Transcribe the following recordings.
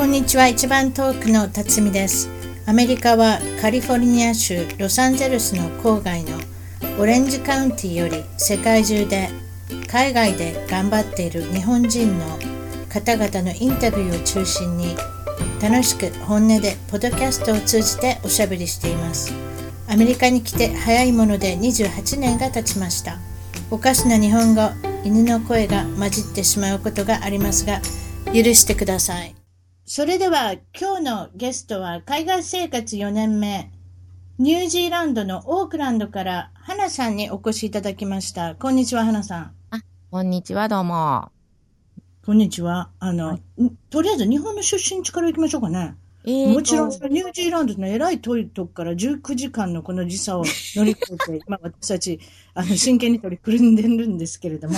こんにちは。一番遠くの辰巳です。アメリカはカリフォルニア州ロサンゼルスの郊外のオレンジカウンティより世界中で海外で頑張っている日本人の方々のインタビューを中心に楽しく本音でポッドキャストを通じておしゃべりしています。アメリカに来て早いもので28年が経ちました。おかしな日本語犬の声が混じってしまうことがありますが許してください。それでは今日のゲストは海外生活4年目ニュージーランドのオークランドから花さんにお越しいただきました。こんにちは花さん。あこんにちはどうも。こんにちは。あの、はい、とりあえず日本の出身地から行きましょうかねえー、もちろん、ニュージーランドのえらい遠いとこから19時間のこの時差を乗り越えて、まあ私たち、あの、真剣に取り組んでるんですけれども。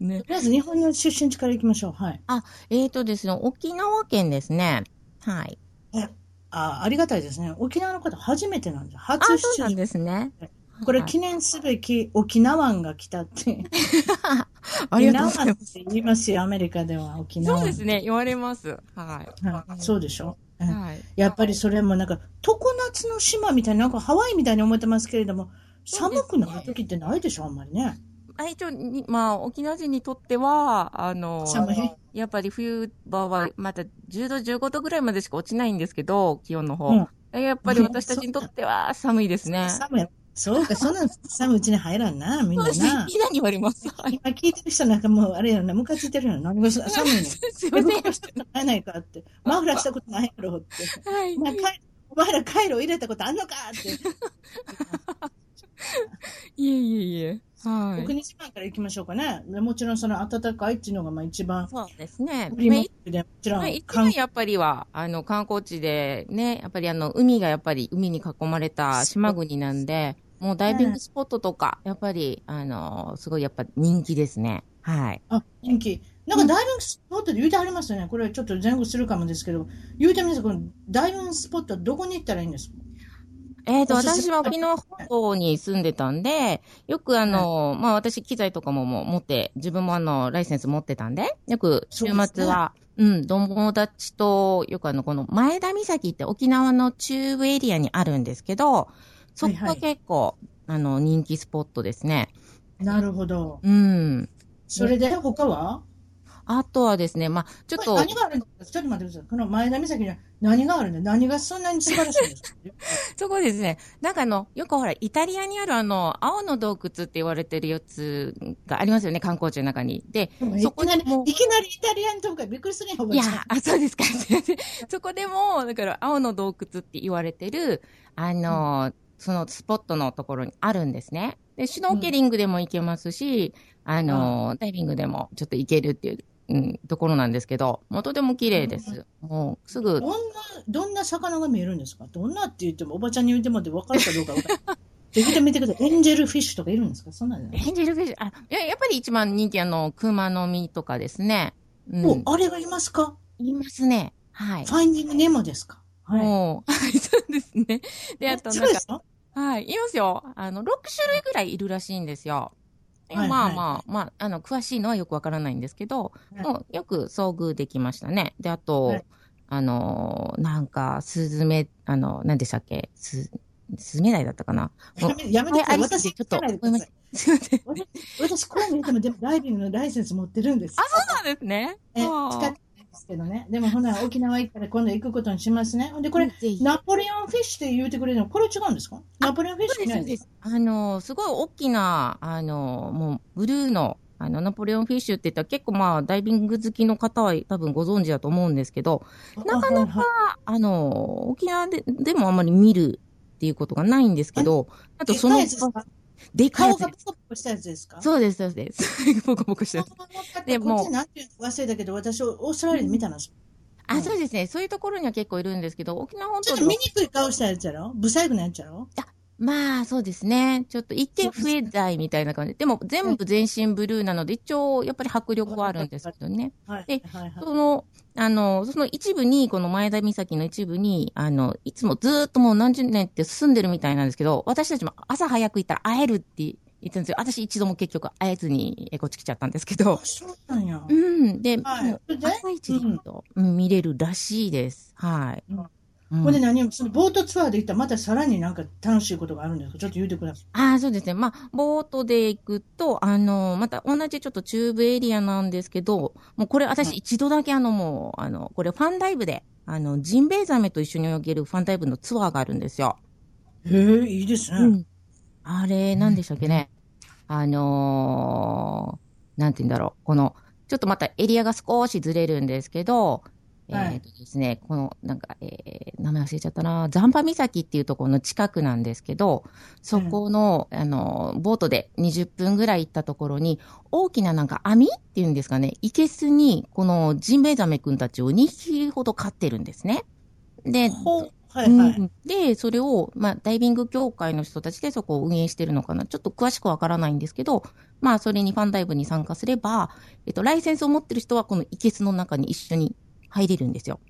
ね。とりあえず日本の出身地から行きましょう。はい。あ、えっ、ー、とですね、沖縄県ですね。はい。え、あ、ありがたいですね。沖縄の方初めてなんです。初出身。ですね。これ記念すべき沖縄が来たって。ありがとうございます。って言いますよ、アメリカでは沖縄。そうですね、言われます。はい。はい、そうでしょ？はい、やっぱりそれもなんか、常夏の島みたいな、なんかハワイみたいに思ってますけれども、寒くなる時ってないでしょ、あんまりね。一応まあ、沖縄人にとっては、あの、やっぱり冬場はまた10度、15度ぐらいまでしか落ちないんですけど、気温の方。うん、やっぱり私たちにとっては寒いですね。寒い。そうか、そんな寒いうちに入らんな、みんなな。そうです。言われます。今聞いてる人なんかもう、あれやな、ムカついてるの。何が寒いの。すいません。ムカしてないないかって。マフラーしたことないやろって。はい。お前お前らカイロ入れたことあんのかって。いえいえいえ。はい。国島から行きましょうかね。もちろんその暖かいっていうのがまあ一番。そうですね。でもちろん。まあ、一番やっぱりは、あの、観光地でね、やっぱりあの、海がやっぱり海に囲まれた島国なんで、もうダイビングスポットとか、やっぱり、あの、すごいやっぱ人気ですね。はい。あ、人気。なんかダイビングスポットで言うてありますよね。これちょっと前後するかもですけど、言うてみますこのダイビングスポットはどこに行ったらいいんです？かえっ、ー、と、私は沖縄本島に住んでたんで、よくあの、はい、まあ私機材とかもも持って、自分もあの、ライセンス持ってたんで、よく週末は、うね、うん、友達と、よくあの、この前田岬って沖縄の中部エリアにあるんですけど、そこは結構、はいはい、あの、人気スポットですね。なるほど。うん。それで、他は？あとはですね、まあ、ちょっと。何があるんですかちょっと待ってください。この前田岬には何があるんだ何がそんなに素晴らしいんですかそこですね。なんかあの、よくほら、イタリアにあるあの、青の洞窟って言われてるやつがありますよね、観光地の中に。で、そこでも。いきなりイタリアンとかびっくりするよ、いや、あ、そうですか。そこでも、だから、青の洞窟って言われてる、あの、うんそのスポットのところにあるんですね。で、シュノーケリングでも行けますし、うん、あの、ダイビングでもちょっと行けるっていう、うん、ところなんですけど、もうとても綺麗です。うん、もうすぐ。どんな、どんな魚が見えるんですか？どんなって言っても、おばちゃんに言っても分かるかどうか分かる。ぜひ見てください。エンジェルフィッシュとかいるんですか？そんなんエンジェルフィッシュ、あ、いや、やっぱり一番人気あの、熊の実とかですね。うん、お、あれがいますか？いますね。はい。ファインディングネモですか？はい。はい、そうですね。で、あとなんか、はい、いますよ。あの、6種類ぐらいいるらしいんですよ。はいはい、まあまあ、まあ、あの、詳しいのはよくわからないんですけど、はい、もうよく遭遇できましたね。で、あと、はい、あの、なんか、スズメ、あの、何でしたっけ？ス、スズメダイだったかな？やめやめてください。私、ちょっと、すみません。私、こう見ても、でも、ダイビングのライセンス持ってるんです。あ、そうなんですね。え、使っけどね。でもほな、沖縄行ったら今度行くことにしますね。で、これ、ナポレオンフィッシュって言うてくれるの、これ違うんですかナポレオンフィッシュないですあの、すごい大きな、あの、もう、ブルーの、あの、ナポレオンフィッシュって言ったら結構まあ、ダイビング好きの方は多分ご存知だと思うんですけど、なかなか、あの、沖縄ででもあんまり見るっていうことがないんですけど、あとその、でかい顔がポコポコしたやつですか？そうです、そうです。ポコポコしたやつ。でも、こっち忘れたけど、私、オーストラリアで見たの。あ、そうですね。そういうところには結構いるんですけど、沖縄本島ちょっと見にくい顔したやつやろブサイクなやつやろあ、まあ、そうですね。ちょっと一見増え剤みたいな感じで。でも全部全身ブルーなので、一応やっぱり迫力はあるんですけどね。はい。で、その、あの、その一部に、この前田岬の一部に、あの、いつもずっともう何十年って住んでるみたいなんですけど、私たちも朝早く行ったら会えるって行ったんですよ。私一度も結局会えずに、えこっち来ちゃったんですけど。そうなんや。うん。で、はい朝一でうん見れるらしいです。はい。うんうんほんで何そのボートツアーで行ったらまたさらになんか楽しいことがあるんですか？ちょっと言ってください。ああ、そうですね。まあ、ボートで行くと、あの、また同じちょっと中部エリアなんですけど、もうこれ私一度だけあのもう、あの、これファンダイブで、あの、ジンベエザメと一緒に泳げるファンダイブのツアーがあるんですよ。へえ、いいですね。うん。あれ、何でしたっけね。あのー、なんて言うんだろう。この、ちょっとまたエリアが少しずれるんですけど、はいえっ、とですね、この、なんか、えー、名前忘れちゃったな、ザンパ岬っていうところの近くなんですけど、そこの、あの、ボートで20分ぐらい行ったところに、大きななんか網っていうんですかね、いけすに、このジンベエザメくんたちを2匹ほど飼ってるんですね。で、はいはい。うんで、それを、まあ、ダイビング協会の人たちでそこを運営してるのかな。ちょっと詳しくわからないんですけど、まあ、それにファンダイブに参加すれば、えっと、ライセンスを持ってる人はこのイケスの中に一緒に入れるんですよ。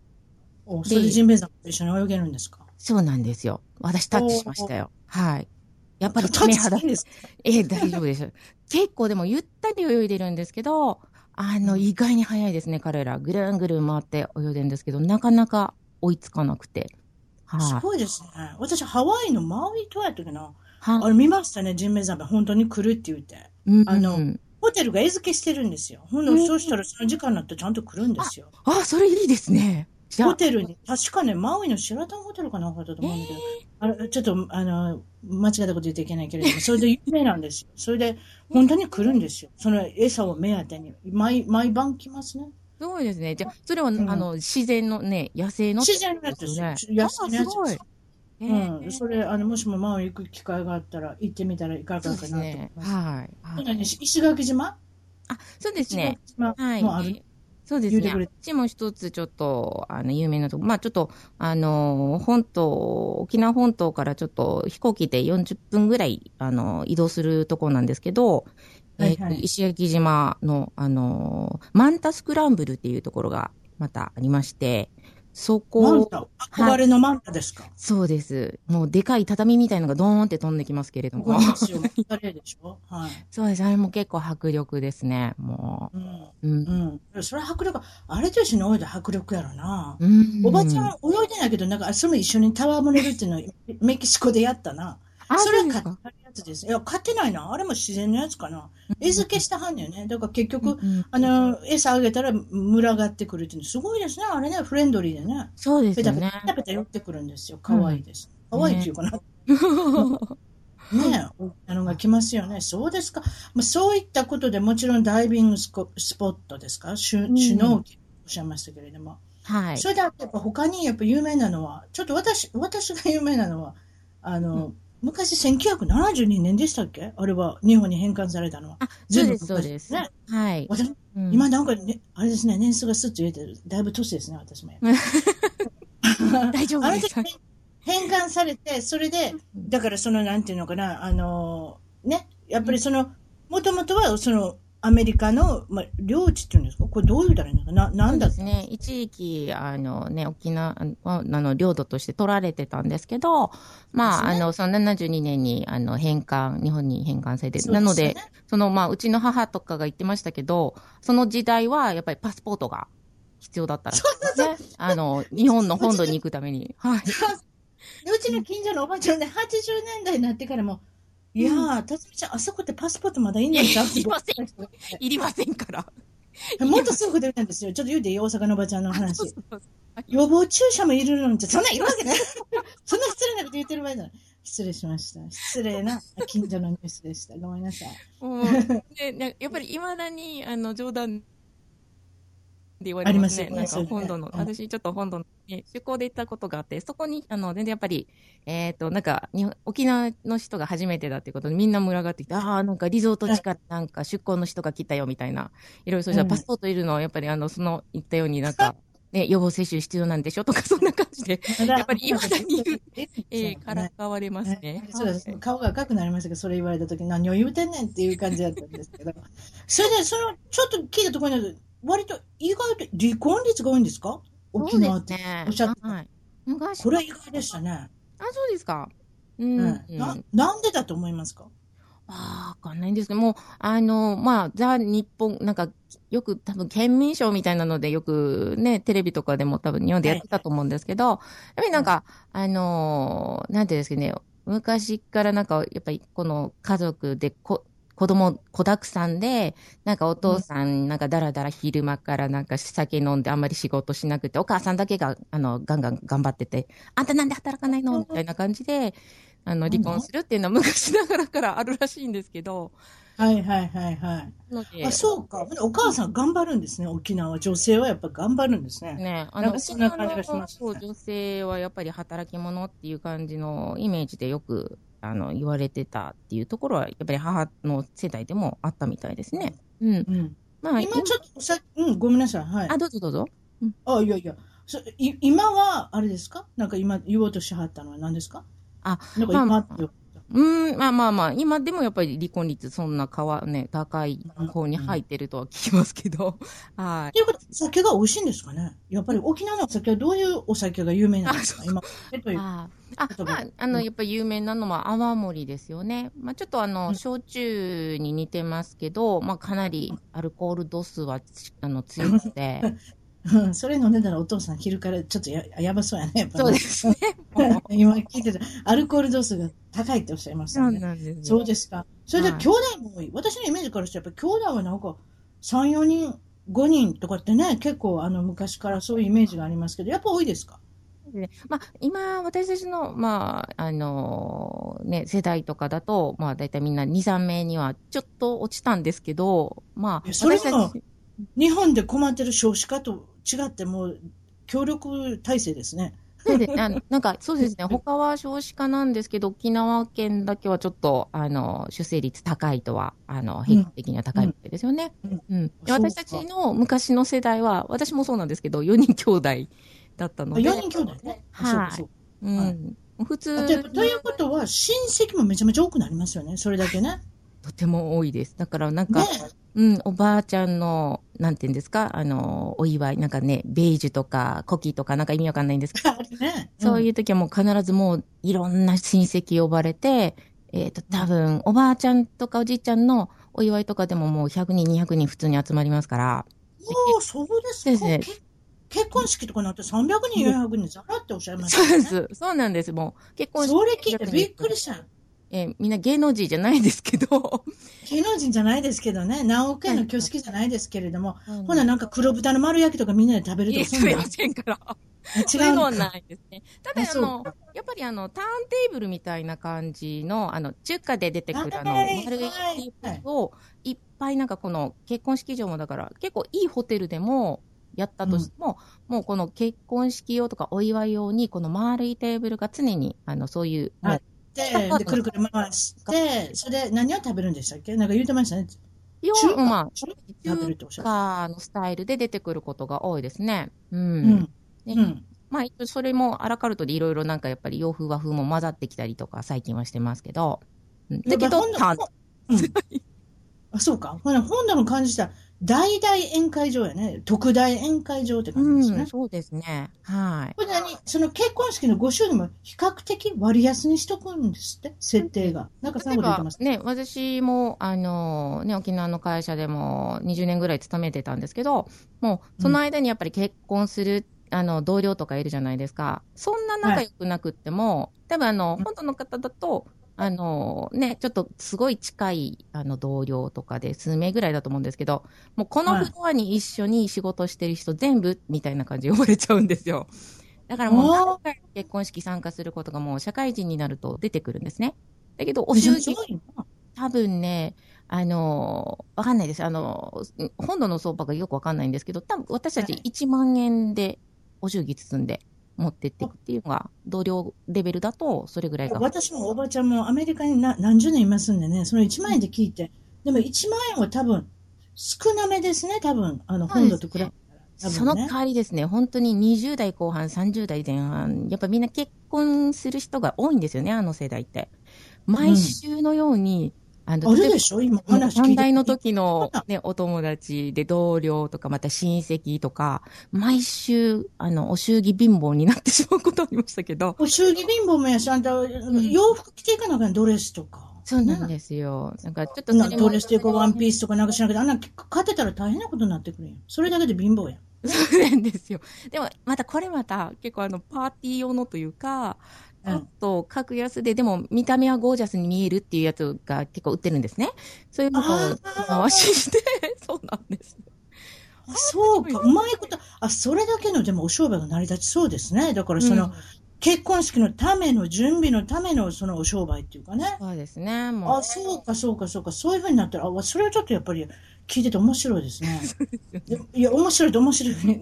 おそれでジンベエザメと一緒に泳げるんですか？そうなんですよ。私タッチしましたよ。はい。やっぱりタッチ肌ですか？ええ、大丈夫です。結構でもゆったり泳いでるんですけど、あの、意外に早いですね、彼ら。ぐるんぐるん回って泳いでるんですけど、なかなか追いつかなくて。はい、すごいですね。私、ハワイのマウイ島やったっけな？はあれ見ましたね、ジンベエザメ。本当に来るって言って。うんあのうんホテルが餌付けしてるんですよ。ほんで、うんそうしたらその時間になってちゃんと来るんですよ。あ、それいいですね。ホテルに、確かね、マウイのシェラタンホテルかなんかだと思うんだけど、あれ、ちょっと、あの、間違ったこと言っていけないけれども、それで有名なんですよ。それで、本当に来るんですよ。その餌を目当てに。毎、毎晩来ますね。すごいですね。じゃあ、それは、うんあの、自然のね、野生の。自然のやつですよ。ね野生のやつうーん。それ、あの、もしもマウイ行く機会があったら、行ってみたらいかがかなと思いですね。はい。石垣島？あ、そうですね。石垣島もある？はい。そうですね。こっちも一つちょっと、あの、有名なとこ、まあちょっと、あの、本島、沖縄本島からちょっと飛行機で40分ぐらい、あの、移動するとこなんですけど、はいはいえー石垣島の、あの、マンタスクランブルっていうところがまたありまして、そこ、マンタ、憧れのマンタですか？そうです。もうでかい畳みたいのがドーンって飛んできますけれどもはい。そうです。あれも結構迫力ですね。もうん。う。うん。うん。それは迫力、あれと一緒に泳いだ迫力やろな。うんおばちゃん泳いでないけど、なんか、それも一緒にタワーも寝るっていうのをメキシコでやったな。あ、それはつです。いや、買ってないな。あれも自然のやつかな。餌付けしたはんねよね。だから結局、うんあの、餌あげたら群がってくるっていうのすごいですね。あれね、フレンドリーでね。そうですペタペタペ。タペタ寄ってくるんですよ。可愛いです。可愛いっていうかな。ねえ、大きなのが来ますよね。そうですか。まあ、そういったことでもちろんダイビングスコスポットですかシュうんシュノーケルおっしゃいましたけれども。はい。それであとやっぱ他にやっぱ有名なのは、ちょっと私、私が有名なのは、あの、昔1972年でしたっけ？あれは日本に返還されたのは。あ、そうです、そうです。ねはい。私、うん今なんかね、あれですね、年数がスッと言えてる。だいぶ年ですね、私も。大丈夫です時。返還されて、それで、だからその、なんていうのかな、あの、ね、やっぱりその、もともとは、その、アメリカの、まあ、領地っていうんですか？これどういうたらいいのか？ななんだそうですね。一時期、あのね、沖縄あの領土として取られてたんですけど、まあ、ねあの、その72年に、あの、返還、日本に返還されて、ねなので、その、まあ、うちの母とかが言ってましたけど、その時代は、やっぱりパスポートが必要だったらしいですね。あの、日本の本土に行くために。はい。でうちの近所のおばちゃんね、80年代になってからも、いやー、たつみちゃん、あそこってパスポートまだいいんちゃういりませんいりませんから。もっとすぐ出るんですよ。ちょっと言うていい、大阪のおばちゃんのそう話そ。うそう予防注射もいるのにそんなん言うわけない。そんな失礼なこと言ってる場合じゃない。失礼しました。失礼な近所のニュースでした。ごめんなさい。もうね、ねやっぱりいまだに、あの、冗談で言われますね。すよねなんか本土の、私ちょっと本土の、ね、出向で行ったことがあって、そこに、あの、全然やっぱり、えっ、と、なんか、日本沖縄の人が初めてだっていうことで、みんな群がってきて、ああ、なんかリゾート地からなんか出向の人が来たよ、みたいな。いろいろそうしたらうんパスポートいるのは、やっぱりあの、その、言ったようになんか、ね、予防接種必要なんでしょとか、そんな感じで、やっぱり未だに言うえー、からかわれますね。そうですはい。顔が赤くなりましたけど、それ言われたとき何を言うてんねんっていう感じだったんですけど。それで、その、ちょっと聞いたところに割と意外と離婚率が多いんですか？沖縄って。ね。おっしゃってたはい。昔これは意外でしたね。あ、そうですか。うん。うんうんななんでだと思いますか？わかんないんですけども、あの、まあ、ザ・日本、なんか、よく多分、県民賞みたいなので、よくね、テレビとかでも多分日本でやってたと思うんですけど、やっぱりなんか、あの、なんていうんですかね、昔からなんか、やっぱりこの家族でこ、子供、子だくさんで、なんかお父さん、なんかだらだら昼間からなんか酒飲んであんまり仕事しなくて、お母さんだけが、あの、ガンガン頑張ってて、あんたなんで働かないの？みたいな感じで、あの、離婚するっていうのは昔ながらからあるらしいんですけど。はいはいはいはい。あ、そうか。お母さん頑張るんですね、沖縄。女性はやっぱ頑張るんですね。ね、あの、そんな感じがします、ね、そう、女性はやっぱり働き者っていう感じのイメージでよく、あの、言われてたっていうところは、やっぱり母の世代でもあったみたいですね。うん。うん、まあ、今ちょっとさ、うん、ごめんなさい。はい。あ、どうぞどうぞ。うん、あ、いやいや。そい今は、あれですか？なんか今言おうとしはったのは何ですか？あ、なんか今、まあ、うん、まあまあまあ、今でもやっぱり離婚率そんなわ、ね、高い方に入ってるとは聞きますけど、はい。ということ酒が美味しいんですかね？やっぱり沖縄のお酒はどういうお酒が有名なんですか？今、えという。ああ、まあ、あの、やっぱり有名なのは泡盛ですよね。まあちょっとあの、焼酎に似てますけど、まあかなりアルコール度数は、あの、強くて、うん、それ飲んでたらお父さん昼からちょっとややばそうやね。やっぱそうですね。今聞いてた。アルコール度数が高いっておっしゃいましたね。そうなんですそうですか。それで兄弟も多い、私のイメージからしてやっぱ兄弟はなんか3、4人、5人とかってね、結構あの昔からそういうイメージがありますけど、やっぱ多いですか？まあ、今、私たちの、まあ、あのね、世代とかだと、まあ、大体みんな2、3名にはちょっと落ちたんですけど、まあ、それも日本で困ってる少子化と違ってもう協力体制ですね。なんか、そうですね。他は少子化なんですけど、沖縄県だけはちょっと、あの、出生率高いとは、あの、平均的には高いわけですよね。うん。うん、私たちの昔の世代は、私もそうなんですけど、4人兄弟だったので。4人兄弟ね。はい。うん。普通ということは、親戚もめちゃめちゃ多くなりますよね。それだけね。とても多いです。だからなんか、ね、うん、おばあちゃんの、なんていうんですか、あの、お祝い、なんかね、ベージュとか、コキとか、なんか意味わかんないんですけど、ねうん、そういう時はもう必ずもう、いろんな親戚呼ばれて、えっ、ー、と、多分、おばあちゃんとかおじいちゃんのお祝いとかでももう100人、200人普通に集まりますから。おー、そうですね。結婚式とかなって300人、400人ざらっておっしゃいましたね。そうです。そうなんです。もう、結婚式。それ聞いてびっくりした。えー、みんな芸能人じゃないですけど。芸能人じゃないですけどね。何億円の挙式じゃないですけれども。はい、ほな、なんか黒豚の丸焼きとかみんなで食べるとかそうませんから。違うのはないですね。ただ、あの、やっぱりあの、ターンテーブルみたいな感じの、あの、中華で出てくるあの、丸焼きを、いっぱいなんかこの結婚式場もだから、結構いいホテルでも、やったとしても、うん、もうこの結婚式用とかお祝い用に、この丸いテーブルが常に、あの、そういう、はい、で、くるくる回して、それで何を食べるんでしたっけ？なんか言うてましたね。要は、まあ、中華のスタイルで出てくることが多いですね。うん。うん。ね、うん、まあ、それもアラカルトでいろいろなんかやっぱり洋風和風も混ざってきたりとか最近はしてますけど。うん、だけど、た、うん、あ、そうか。ほな、本土の感じた大々宴会場やね。特大宴会場って感じですね。うん、そうですね。はい。これ何？その結婚式のご祝儀も比較的割安にしとくんですって？設定が。なんか最後で言ってますね。私も、あの、ね、沖縄の会社でも20年ぐらい勤めてたんですけど、もう、その間にやっぱり結婚する、うん、あの、同僚とかいるじゃないですか。そんな仲良くなくっても、はい、多分あの、本当の方だと、あのね、ちょっとすごい近いあの同僚とかで数名ぐらいだと思うんですけど、もうこのフロアに一緒に仕事してる人全部みたいな感じで呼ばれちゃうんですよ。だからもう何回結婚式参加することがもう社会人になると出てくるんですね。だけど、お祝儀、多分ね、あの、わかんないです。あの、本土の相場がよくわかんないんですけど、多分私たち1万円でお祝儀包んで持ってっていくっていうのが、同僚レベルだと、それぐらいが。私もおばちゃんもアメリカに何十年いますんでね、その1万円で聞いて、でも1万円は多分、少なめですね、多分、あの、本土と比べ、ね、その代わりですね、本当に20代後半、30代前半、やっぱみんな結婚する人が多いんですよね、あの世代って。毎週のように、あの、あるでしょ？今話聞いの時のね、お友達で同僚とか、また親戚とか、毎週、あの、お祝儀貧乏になってしまうことありましたけど。お祝儀貧乏もやし、あんた、洋服着ていかなきゃドレスとか？そうなんですよ。なんかちょっとなドレスとかワンピースとかなんかしなきゃあんな買ってたら大変なことになってくるよ。それだけで貧乏や。そうなんですよ。でも、またこれまた結構あの、パーティー用のというか、ちょっと格安で、でも見た目はゴージャスに見えるっていうやつが結構売ってるんですね。そういうのを回しして、そうなんです。あそうか、うまいこと。あ、それだけのでもお商売が成り立ちそうですね。だからその、うん結婚式のための準備のためのそのお商売っていうかね。そうですね、もう。あ、そうか、そうか、そうか。そういうふうになったら、あ、それはちょっとやっぱり聞いてて面白いですね。いや、面白いと面白いね。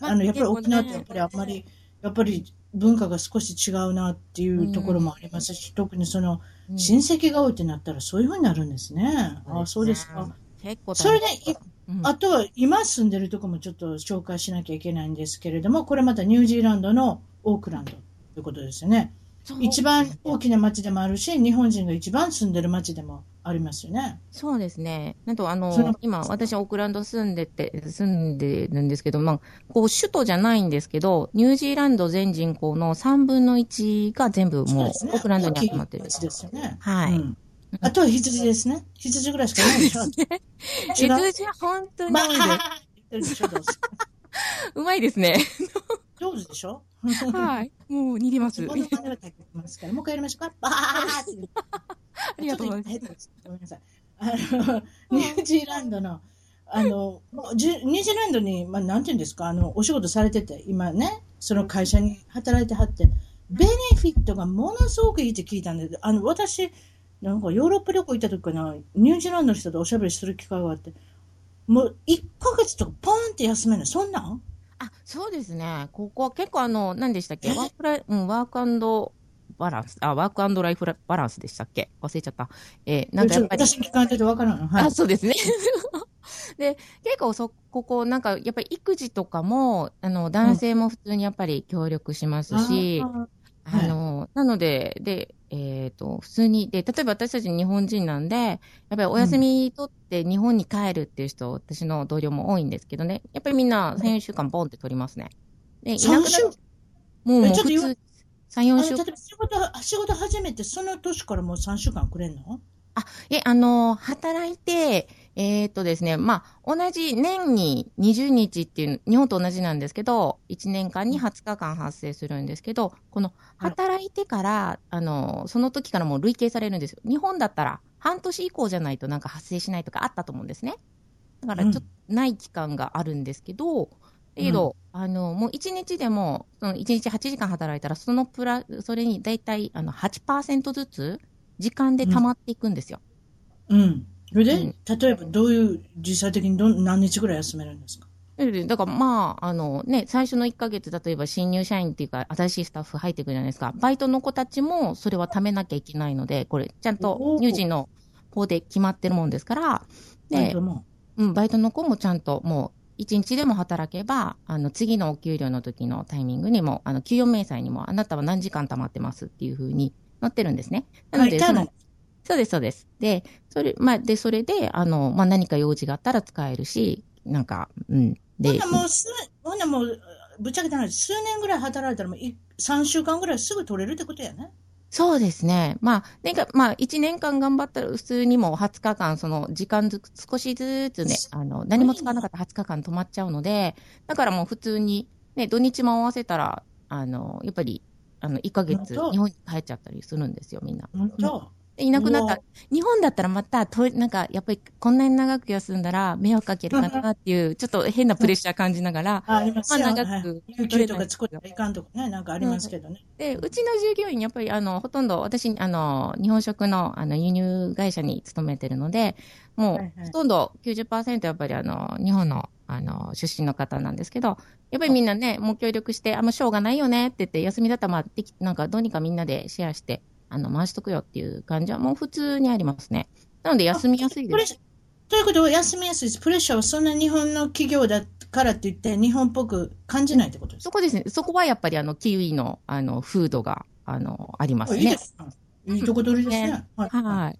まああの、やっぱり沖縄ってやっぱりあんまり、やっぱり文化が少し違うなっていうところもありますし、特にその、うん親戚が多いってなったらそういうふうになるんですね。あ、そうですか。。結構それで、いうんあとは今住んでるとこもちょっと紹介しなきゃいけないんですけれども、これまたニュージーランドのオークランドということですよね。一番大きな町でもあるし、日本人が一番住んでる町でもありますよね。そうですね。なんと、あそのの、今、私、オークランド住んでて、住んでるんですけど、まあ、こう、首都じゃないんですけど、ニュージーランド全人口の3分の1が全部もう、ねークランドに集まってる大。きい町ですよね。はいうんあとは羊ですね。羊ぐらいしかいないでしょ。羊は本当にまあ、多いです。うまいですね。上手でしょ？はい。もう、似てます。もう一回やりましょうか。バーって。ありがとうございます。ごめんなさい。あの、ニュージーランドの、あの、もうじゅニュージーランドに、まあ、なんていうんですか、あの、お仕事されてて、今ね、その会社に働いてはって、ベネフィットがものすごくいいって聞いたんで、あの、私、なんかヨーロッパ旅行行った時かな、ニュージーランドの人とおしゃべりする機会があって、もう1ヶ月とかポーンって休めない。そんなん？あ、そうですね。ここは結構あの、何でしたっけ？ワークライ、うん、ワークバランス、あ、ワークライフラバランスでしたっけ？忘れちゃった。えーなんかやっぱり。私聞かれててわからんの。はいあ、。そうですね。で、結構そ、ここ、なんか、やっぱり育児とかも、あの、男性も普通にやっぱり協力しますし、あーあの、なので、で、えっ、と、普通に、で、例えば私たち日本人なんで、やっぱりお休み取って日本に帰るっていう人、私の同僚も多いんですけどね、やっぱりみんな3、4週間ボンって取りますね。で、いなくな3週もう、もう普通、3、あ4週の例えば仕事、仕事始めて、その年からもう3週間くれんの？え、あの、働いて、えーっとですね、まあ、同じ年に20日っていう、日本と同じなんですけど、1年間に20日間発生するんですけど、この働いてから、あの、その時からもう累計されるんですよ。日本だったら半年以降じゃないとなんか発生しないとかあったと思うんですね。だからちょっとない期間があるんですけど、だけど、あの、もう1日でも、その1日8時間働いたら、そのプラ、それに大体あの8%ずつ時間で溜まっていくんですよ。うん。それで、うん例えばどういう、実際的にどん何日ぐらい休めるんですか？えだからまあ、あのね、最初の1ヶ月、例えば新入社員っていうか、新しいスタッフ入ってくるじゃないですか。バイトの子たちもそれは貯めなきゃいけないので、これ、ちゃんとおー入人の方で決まってるもんですから、でバイト、も？うん、バイトの子もちゃんともう、1日でも働けば、あの、次のお給料の時のタイミングにも、あの、給与明細にも、あなたは何時間貯まってますっていうふうになってるんですね。なので、その、そうです、そうです。で、それ、まあ、で、それで、あの、まあ、何か用事があったら使えるし、なんか、うん。でほんな、もうす、ほんなもう、ぶっちゃけた話、数年ぐらい働いたらもうい3週間ぐらいすぐ取れるってことやね。そうですね。まあ、なんか、まあ、1年間頑張ったら、普通にもう20日間、その、時間ずつ、少しずつね、あの、何も使わなかったら20日間止まっちゃうので、だからもう普通に、ね、土日も合わせたら、あの、やっぱり、あの、1ヶ月、日本に帰っちゃったりするんですよ、みんな。本当、でいなくなった。日本だったらまた、と、なんか、やっぱり、こんなに長く休んだら、迷惑かけるかなっていう、ちょっと変なプレッシャー感じながら、あありますよ。まあ長くはい有給とか作ったらいかんと。かね、なん。かありますけどね。で、うちの従業員、やっぱり、あの、ほとんど、私、あの、日本食の、あの、輸入会社に勤めてるので、もう、ほとんど90%やっぱり、あの、日本の、あの、出身の方なんですけど、やっぱりみんなね、もう協力して、あ、もうしょうがないよねって言って、休みだったら、まあ、でき、なんか、どうにかみんなでシェアして、あの、回しとくよっていう感じは、もう普通にありますね。なので、休みやすいです。プレッシャーということは休みやすいです。プレッシャーはそんな日本の企業だからって言って、日本っぽく感じないってことですそこですね。そこはやっぱり、あの、キウイの、あの、風土が、あの、ありますねかいいで。すね。いいとこ取りですね。はい。はい。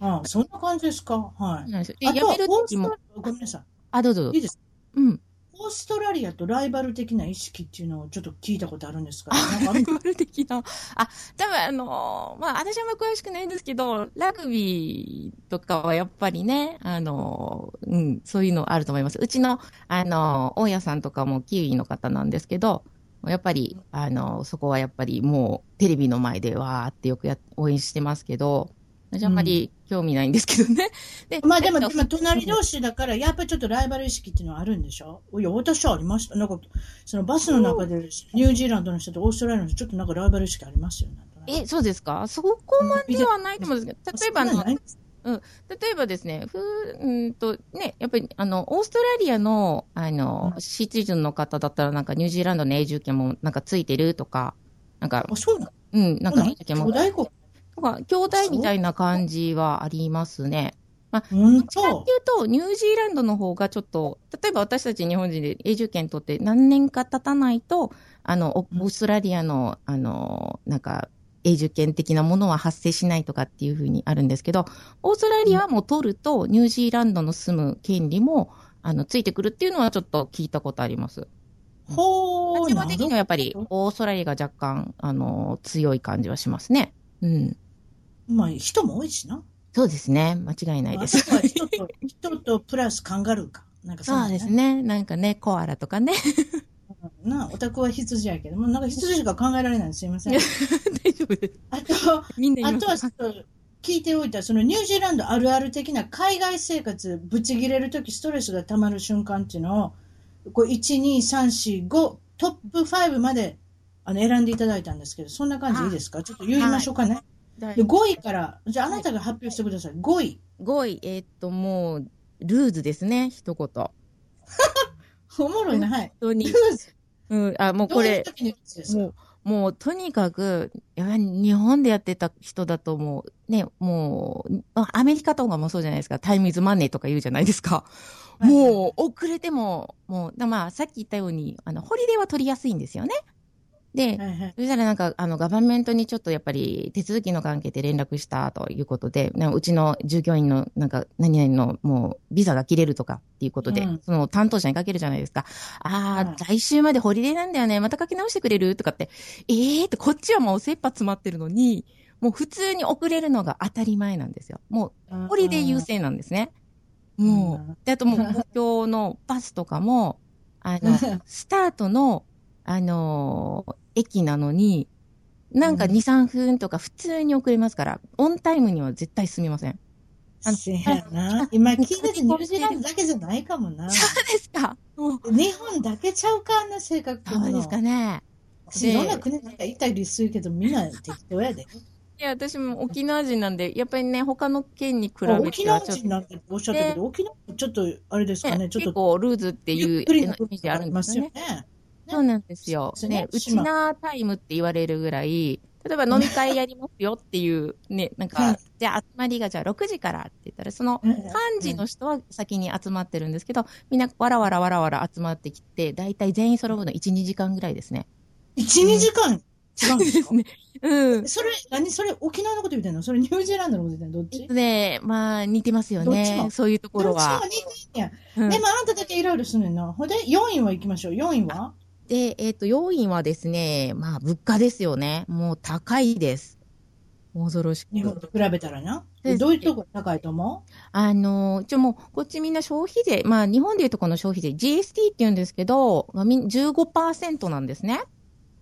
ああそんな感じですか？はい。そうなんですよ。で、あと、辞める時もごめんなさあ、どうぞ。いいです。うん。オーストラリアとライバル的な意識っていうのをちょっと聞いたことあるんですか、ライバル的な？あ、多分あの、まあ、私はあんま詳しくないんですけど、ラグビーとかはやっぱりね、あの、うん、そういうのあると思います。うちの、あの、大家さんとかもキウイの方なんですけど、やっぱり、あの、そこはやっぱりもうテレビの前でわーってよくや応援してますけど、私あんまり興味ないんですけどね。でまあでも、今隣同士だから、やっぱりちょっとライバル意識っていうのはあるんでしょ？いや、私はありました。なんか、そのバスの中でニュージーランドの人とオーストラリアの人、ちょっとなんかライバル意識ありますよね。え、そうですか？そこまではないと思うんですけど、例えばの、うん、例えばですね、ふうんと、ね、やっぱり、あの、オーストラリアの、あの、シティズンの方だったら、なんか、ニュージーランドの永住権も、なんか、ついてるとか、なんか、あ、そうなの？うん、なんか、永住権も。か、兄弟みたいな感じはありますね。まあ、本当？っていうと、ニュージーランドの方がちょっと、例えば私たち日本人で永住権取って何年か経たないと、あの、オーストラリアの、あの、なんか、永住権的なものは発生しないとかっていうふうにあるんですけど、オーストラリアはもう取ると、ニュージーランドの住む権利も、あの、ついてくるっていうのはちょっと聞いたことあります。ほー。立場的にはやっぱり、オーストラリアが若干、あの、強い感じはしますね。うん。まあ、人も多いしな。そうですね。間違いないです。人と、人とプラスカンガルーか。なんかそ、ね、そうですね。なんかね、コアラとかね。な、オタクは羊やけども、なんか羊しか考えられないすいません。大丈夫です。あと、みんなあとはちょっと、聞いておいた、そのニュージーランドあるある的な海外生活、ぶち切れるときストレスが溜まる瞬間っていうのを、こう、1、2、3、4、5、トップ5まで、あの、選んでいただいたんですけど、そんな感じいいですか？ちょっと言いましょうかね。はい、で5位から、じゃああなたが発表してください。5位。5位、えー、っと、もう、ルーズですね、一言。おもろいな、はい。本当に。ルーズ。うん、あ、もうこれ、うもう、もうとにかく、やはり日本でやってた人だともう、ね、もう、アメリカとかもそうじゃないですか、タイムイズマネーとか言うじゃないですか。もう、遅れても、もう、まあ、さっき言ったように、あの、ホリデーは取りやすいんですよね。で、そしたらなんか、あの、ガバメントにちょっとやっぱり手続きの関係で連絡したということで、うちの従業員のなんか、何々のもう、ビザが切れるとかっていうことで、うん、その担当者にかけるじゃないですか。ああ、うん、来週までホリデーなんだよね。また書き直してくれるとかって、ええー、って、こっちはもう切羽詰まってるのに、もう普通に遅れるのが当たり前なんですよ。もう、ホリデー優先なんですね。もう、で、あともう、公共のバスとかも、あの、スタートの、あのー、駅なのに、なんか2、3分とか普通に遅れますから、オンタイムには絶対進みません。あの、せやな。今聞いててニュージーランドだけじゃないかもな。そうですか。日本だけちゃうか、あんな性格そうですかね。いろんな国なんかいたりするけど、みんな適当やで。いや、私も沖縄人なんで、やっぱりね、他の県に比べて沖縄人なんておっしゃったけど、沖縄ちょっと、あれですかね、ちょっと。結構ルーズっていうイメージあるんですよね。そうなんですよ。ね、うちなタイムって言われるぐらい、例えば飲み会やりますよっていう、ね、なんか、じゃあ集まりがじゃあ6時からって言ったら、その幹事の人は先に集まってるんですけど、みんなわらわらわらわら集まってきて、だいたい全員揃うの1、2時間ぐらいですね。1、2時間？違うんですね。うん。それ、何？それ、沖縄のこと言ってんの？それニュージーランドのこと言ってんのどっち？ねまあ、似てますよね。そういうところは。どっちも似てんや。うん、でもあんただけいろいろすんねんな。ほんで、4位は行きましょう。4位は？で、えっ、ー、と、要因はですね、まあ、物価ですよね。もう高いです。恐ろしく。日本と比べたらな。どういうとこ高いと思う？あの、一応もう、こっちみんな消費税、まあ、日本でいうとこの消費税、GST って言うんですけど、15%なんですね。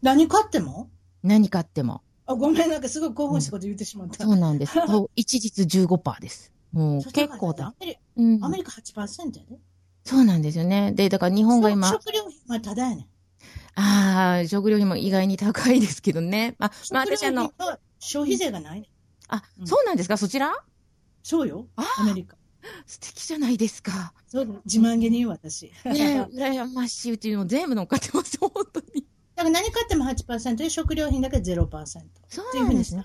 何買っても？何買っても。あ、ごめん、なんかすごい興奮したこと言ってしまった。うん、そうなんです。一律15%です。もう結構だ。アメリ,、うん、アメリカ8%やで。そうなんですよね。で、だから日本が今。食料品はただやねん。ああ、食料品も意外に高いですけどね。あ、まあ私あの。消費税がないね。あ、うん、そうなんですか？そちら？そうよ。アメリカ。素敵じゃないですか。そう、自慢げに言う私。ね羨ましい。うちも全部乗っかってます、本当に。だから何買っても8%で食料品だけ0%。そうなんですね。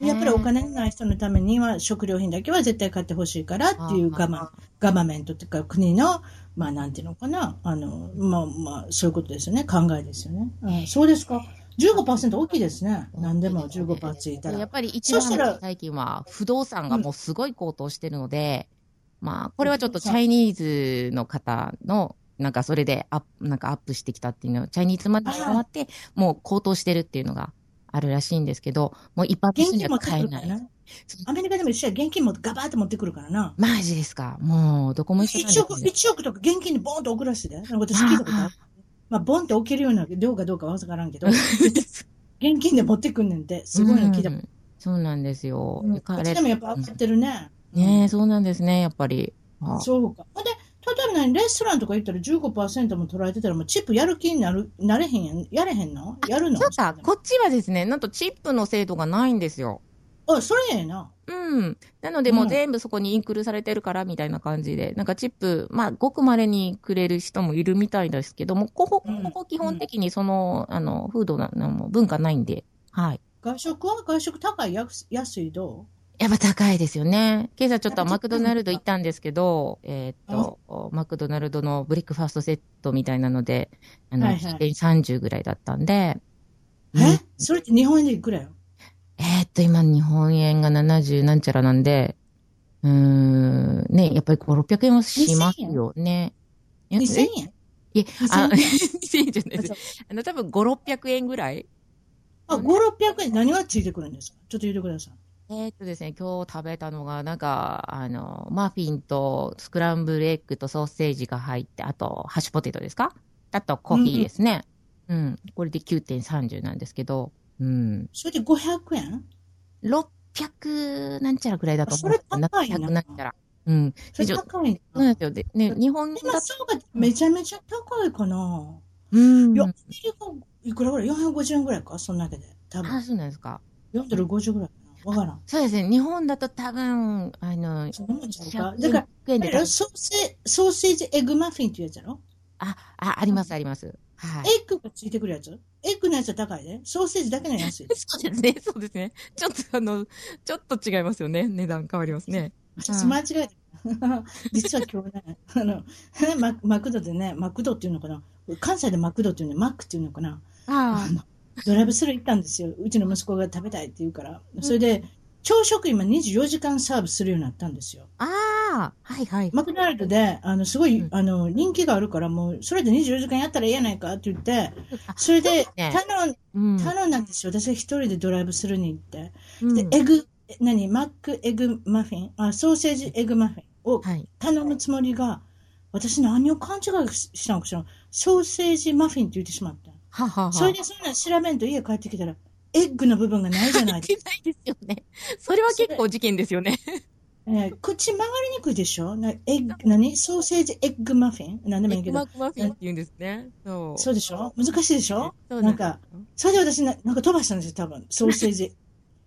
やっぱりお金のない人のためには食料品だけは絶対買ってほしいからっていうガマガバメントっていうか国のまあ、なんていうのかな。あの、まあまあ、そういうことですよね。考えですよね。うん、そうですか。15%大きいですね。何でも15%ついたら。やっぱり一番最近は不動産がもうすごい高騰してるので、うん、まあ、これはちょっとチャイニーズの方の、なんかそれでアップ、なんかアップしてきたっていうの、チャイニーズマネーが変わって、もう高騰してるっていうのがあるらしいんですけど、もう一般現的には買えない。な。アメリカでも一緒や、現金もガバーって持ってくるからな。マジですかもう、どこも一緒なんです1億、ね。1億とか現金でボーンと送らせて。私聞いたことある。まあ、ボンって置けるような量かどうかはわからんけど、現金で持ってくんねんて、すごいの聞いたこうんそうなんですよ。と。うん、こっちでもやっぱ上がってるね。ねえ、そうなんですね、やっぱり。あそうか。ほんで、例えば何、レストランとか行ったら15%も取られてたら、もうチップやる気になる、なれへんやん。やれへんの？やるのそうか、こっちはですね、なんとチップの制度がないんですよ。あ、それええな。うん。なので、もううん全部そこにインクルされてるから、みたいな感じで、なんかチップ、まあ、ごく稀にくれる人もいるみたいですけども、ここ、うんここ基本的にその、あの、風土なの文化ないんで、はい。外食は外食高い安安いどやっぱ高いですよね。今朝ちょっとマクドナルド行ったんですけど、えーっと、マクドナルドのブレックファーストセットみたいなので、あの、はいはい1.30ぐらいだったんで、うえ、それって日本円でいくらよ？えーっと、今、日本円が70なんちゃらなんで、うーん、ね、やっぱり5、600円はしますよね。え ?2000 え円？いえ、あ、2000 2000円？じゃないあです。あの、多分5、600円ぐらい？あ、5、600円何がついてくるんですか？ちょっと言ってください。えーっとですね、今日食べたのが、なんか、あの、マフィンとスクランブルエッグとソーセージが入って、あと、ハッシュポテトですか？あと、コーヒーですね。うん、これで9.30なんですけど、うん。それで500円？600なんちゃらぐらいだと思う。あそれ高いな700なんちゃら。うん。それで高いそうなな。んですよ。で、ね、日本だ今、そうか、めちゃめちゃ高いかな。うんいや、アメリカいくらぐらい ?450 円ぐらいかそんだけで。多あ、分。そうなんですか。4ドル50ぐらい。わからん。そうですね。日本だと多分、あの、そんなもんちゃうか？100だから、円であれソーセソーセージエッグマフィンっていうやつやろ？あ、あ、あります、あります。はい。エッグがついてくるやつ？エッグのやつは高いで。ソーセージだけの安いで。そうですね、そうですね。ちょっとあの、ちょっと違いますよね。値段変わりますね。私間違えた。実は今日ね、あの、ママクドでね、マクドっていうのかな？関西でマクドっていうの、マックっていうのかな？ああのドライブスルー行ったんですよ。うちの息子が食べたいって言うから。それで、朝食今24時間サーブするようになったんですよ。あ、ああ、はいはい。マクドナルドで、あの、すごい、うんあの、人気があるから、もう、それで24時間やったらええやないかって言って、あそれで、ね頼ん、うん。頼んだんですよ。私は一人でドライブスルーに行って。うんで、エグ、何？マックエッグマフィン？あ、ソーセージエッグマフィンをはい。頼むつもりが、私何を勘違いしたのかしらソーセージマフィンって言ってしまった。ははは。それでそんなん調べんと家帰ってきたら、エッグの部分がないじゃないですか。ないですよね。それは結構事件ですよね。えー口曲がりにくいでしょ？なエッグ、何？ソーセージエッグマフィン？何でもいいけどエッグマフィンって言うんですね。そう。そうでしょ？難しいでしょ？そうなんか、それで私な、なんか飛ばしたんですよ、多分。ソーセージ、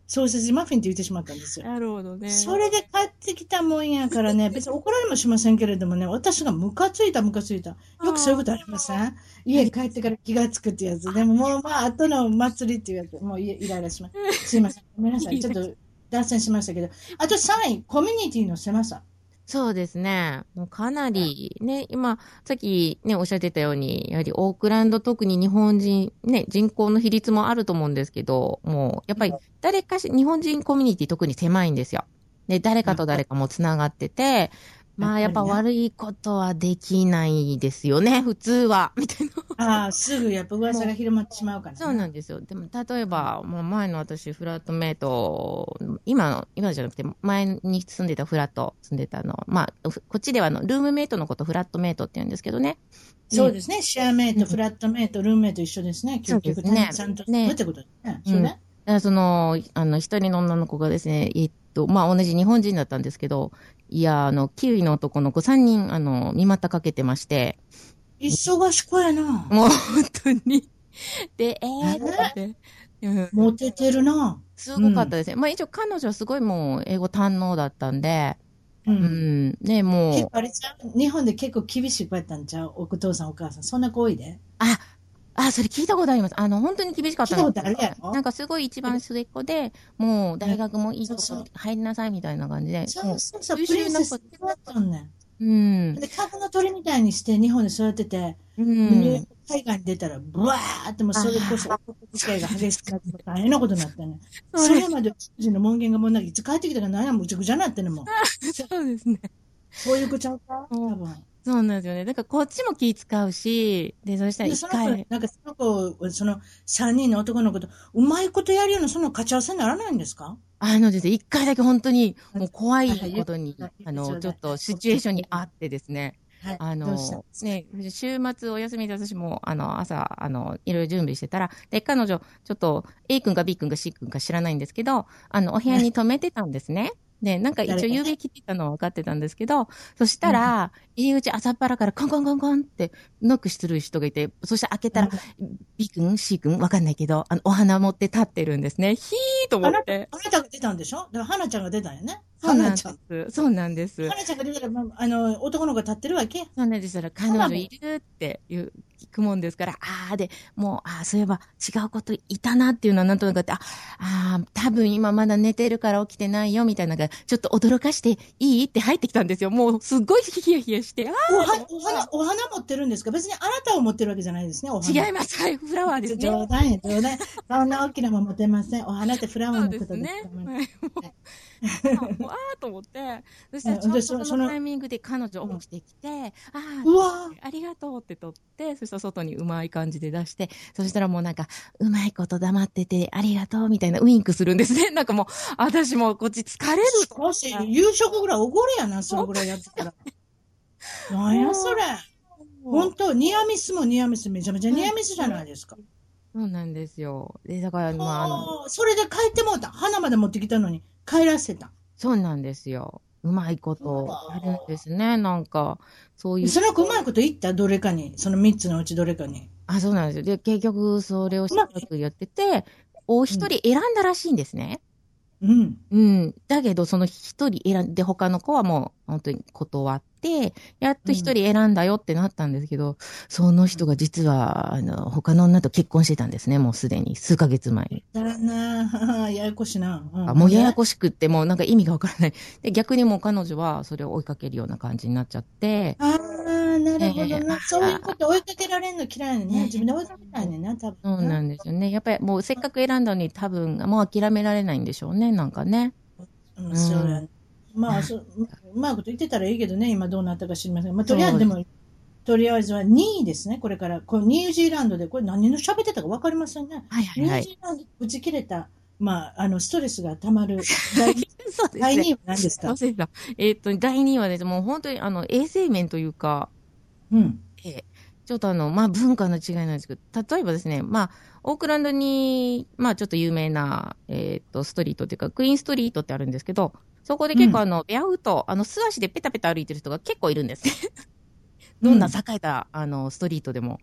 ソーセージマフィンって言ってしまったんですよ。なるほどね。それで帰ってきたもんやからね、別に怒られもしませんけれどもね、私がムカついたムカついた。よくそういうことありません？家帰ってから気がつくってやつ。でももうまあ、後の祭りっていうやつ、もうイイライラします。すいません。ごめんなさい。ちょっと脱線しましたけど。あと3位、コミュニティの狭さ。そうですね。もうかなり、ね、今、さっきね、おっしゃってたように、やはりオークランド、特に日本人、ね、人口の比率もあると思うんですけど、もう、やっぱり誰かし、日本人コミュニティ特に狭いんですよ。で、誰かと誰かも繋がってて、まあ、やっぱ悪いことはできないですよね、普通は、みたいな。ああ、すぐやっぱ噂が広まってしまうから、ね。そうなんですよ。でも、例えば、もう前の私、フラットメイト、今の、今じゃなくて、前に住んでたフラット、住んでたの、まあ、ふこっちではあの、ルームメイトのことフラットメイトって言うんですけどね。そうですね。シェアメイト、うんフラットメイト、ルームメイト一緒ですね。結局、ねちゃんと、ねってことですね。うんそうね。だからその、あの、一人の女の子がですね、えっと、まあ、同じ日本人だったんですけど、いや、あの、キウイの男の子3人、あの、見股かけてまして、忙しこやな。もう、本当に。で、えーってモテてるな。すごかったですね。まあ、一応彼女はすごいもう、英語堪能だったんで、う。うんん、ね、もう結構、あれちゃう？日本で結構厳しい子やったんちゃう？お父さんお母さん。そんな子多いで。あ、あ、それ聞いたことあります。あの、本当に厳しかった聞いたことあるやろ？なんかすごい一番末っ子で、もう大学もいいとこ入りなさいみたいな感じで、もそうそうそう、優プリン秀な子セスったんねう、うんん。。で、株の鳥みたいにして日本で育てて、うん。海外に出たら、ブワーってもうそれこそ、機会が激しくなって大変なことになったね。それまで、うちの門限がもうなんかいつ帰ってきたか何やむちゃくちゃなってんのもん。そうですね。そういう子ちゃうか？多分。そうなんですよね。だからこっちも気使うし、で、そしたらで、一回、、なんかその子、その三人の男の子と、うまいことやるような、その勝ち合わせにならないんですか？あのですね、一回だけ本当に、もう怖いことにはい、あの、ちょっとシチュエーションにあってですね、はい。あのね、週末お休みで私も、あの、朝、あの、いろいろ準備してたら、で、彼女、ちょっと、A 君か B 君か C 君か知らないんですけど、あの、お部屋に泊めてたんですね。で、なんか一応誰が夕べ来てたのは分かってたんですけど、そしたら、入り口朝っぱらからコンコンコンコンってノックする人がいて、そして開けたら、B 君 C 君分かんないけど、あの、お花持って立ってるんですね。ひーと思あなた、って。あなたが出たんでしょ？だから、花ちゃんが出たんよね。そうなんで。す。そうなんです。花ちゃんが出たら、まあ、あの、男の子が立ってるわけ？そうなんです。彼女いるっていう聞くもんですから、ああ、で、もう、ああ、そういえば違うこといたなっていうのはなんとなくあって、ああー、多分今まだ寝てるから起きてないよみたいなのが、ちょっと驚かしていい？って入ってきたんですよ。もうすっごいヒヤヒヤして、あおはお花、お花持ってるんですか？別にあなたを持ってるわけじゃないですね、おあ、花。違います。はい、フラワーですね。冗談や、冗談。そんな大きなもん持てません。お花ってフラワーのことですね。はいああと思って、そしたらちょうどそのタイミングで彼女起きてきて、ああ、うわありがとうって取って、そしたら外にうまい感じで出して、そしたらもうなんか、うまいこと黙ってて、ありがとうみたいなウインクするんですね。なんかもう、私もこっち疲れると。もし、夕食ぐらいおごれやな、それぐらいやってたら。なんやそれ。本当ニアミスもニアミス、めちゃめちゃニアミスじゃないですか。そうなんですよ。で、だから、まあ、あの、それで帰ってもうた。花まで持ってきたのに、帰らせた。そうなんですよ。うまいことあるんですね。なんか、そういう。その子うまいこと言った？どれかに。その三つのうちどれかに。あ、そうなんですよ。で、結局、それをしばらくやってて、お一人選んだらしいんですね。うん。うん。だけど、その一人選んで、他の子はもう本当に断って、やっと一人選んだよってなったんですけど、その人が実は、あの、他の女と結婚してたんですね、もうすでに、数ヶ月前に。だらな ややこしいな。んあもうややこしくって、もうなんか意味がわからない。で、逆にもう彼女はそれを追いかけるような感じになっちゃって、ああ、なるほどええな。そういうこと追いかけられるの嫌いねんええね。自分で追いかけたいねんな、多分。そうなんですよね。やっぱりもうせっかく選んだのに多分、もう諦められないんでしょうね、なんかね。うん、そうやね。まあ、そううまいこと言ってたらいいけどね、今どうなったか知りませんが。まあ、とりあえずでも、とりあえずは2位ですね、これから。これニュージーランドで、これ何の喋ってたか分かりませんね。はいはいはい。ニュージーランドで打ち切れた、まあ、あの、ストレスが溜まる第 そうです第2ね。位は何ですか？えっ、と、第2位はですね、もう本当にあの、衛生面というか、うん。ええちょっとあの、まあ、文化の違いなんですけど、例えばですね、まあ、オークランドに、まあ、ちょっと有名な、えっ、と、ストリートっていうか、クイーンストリートってあるんですけど、そこで結構あの、ベアウト、あの、素足でペタペタ歩いてる人が結構いるんですね。どんな栄えた、あの、ストリートでも。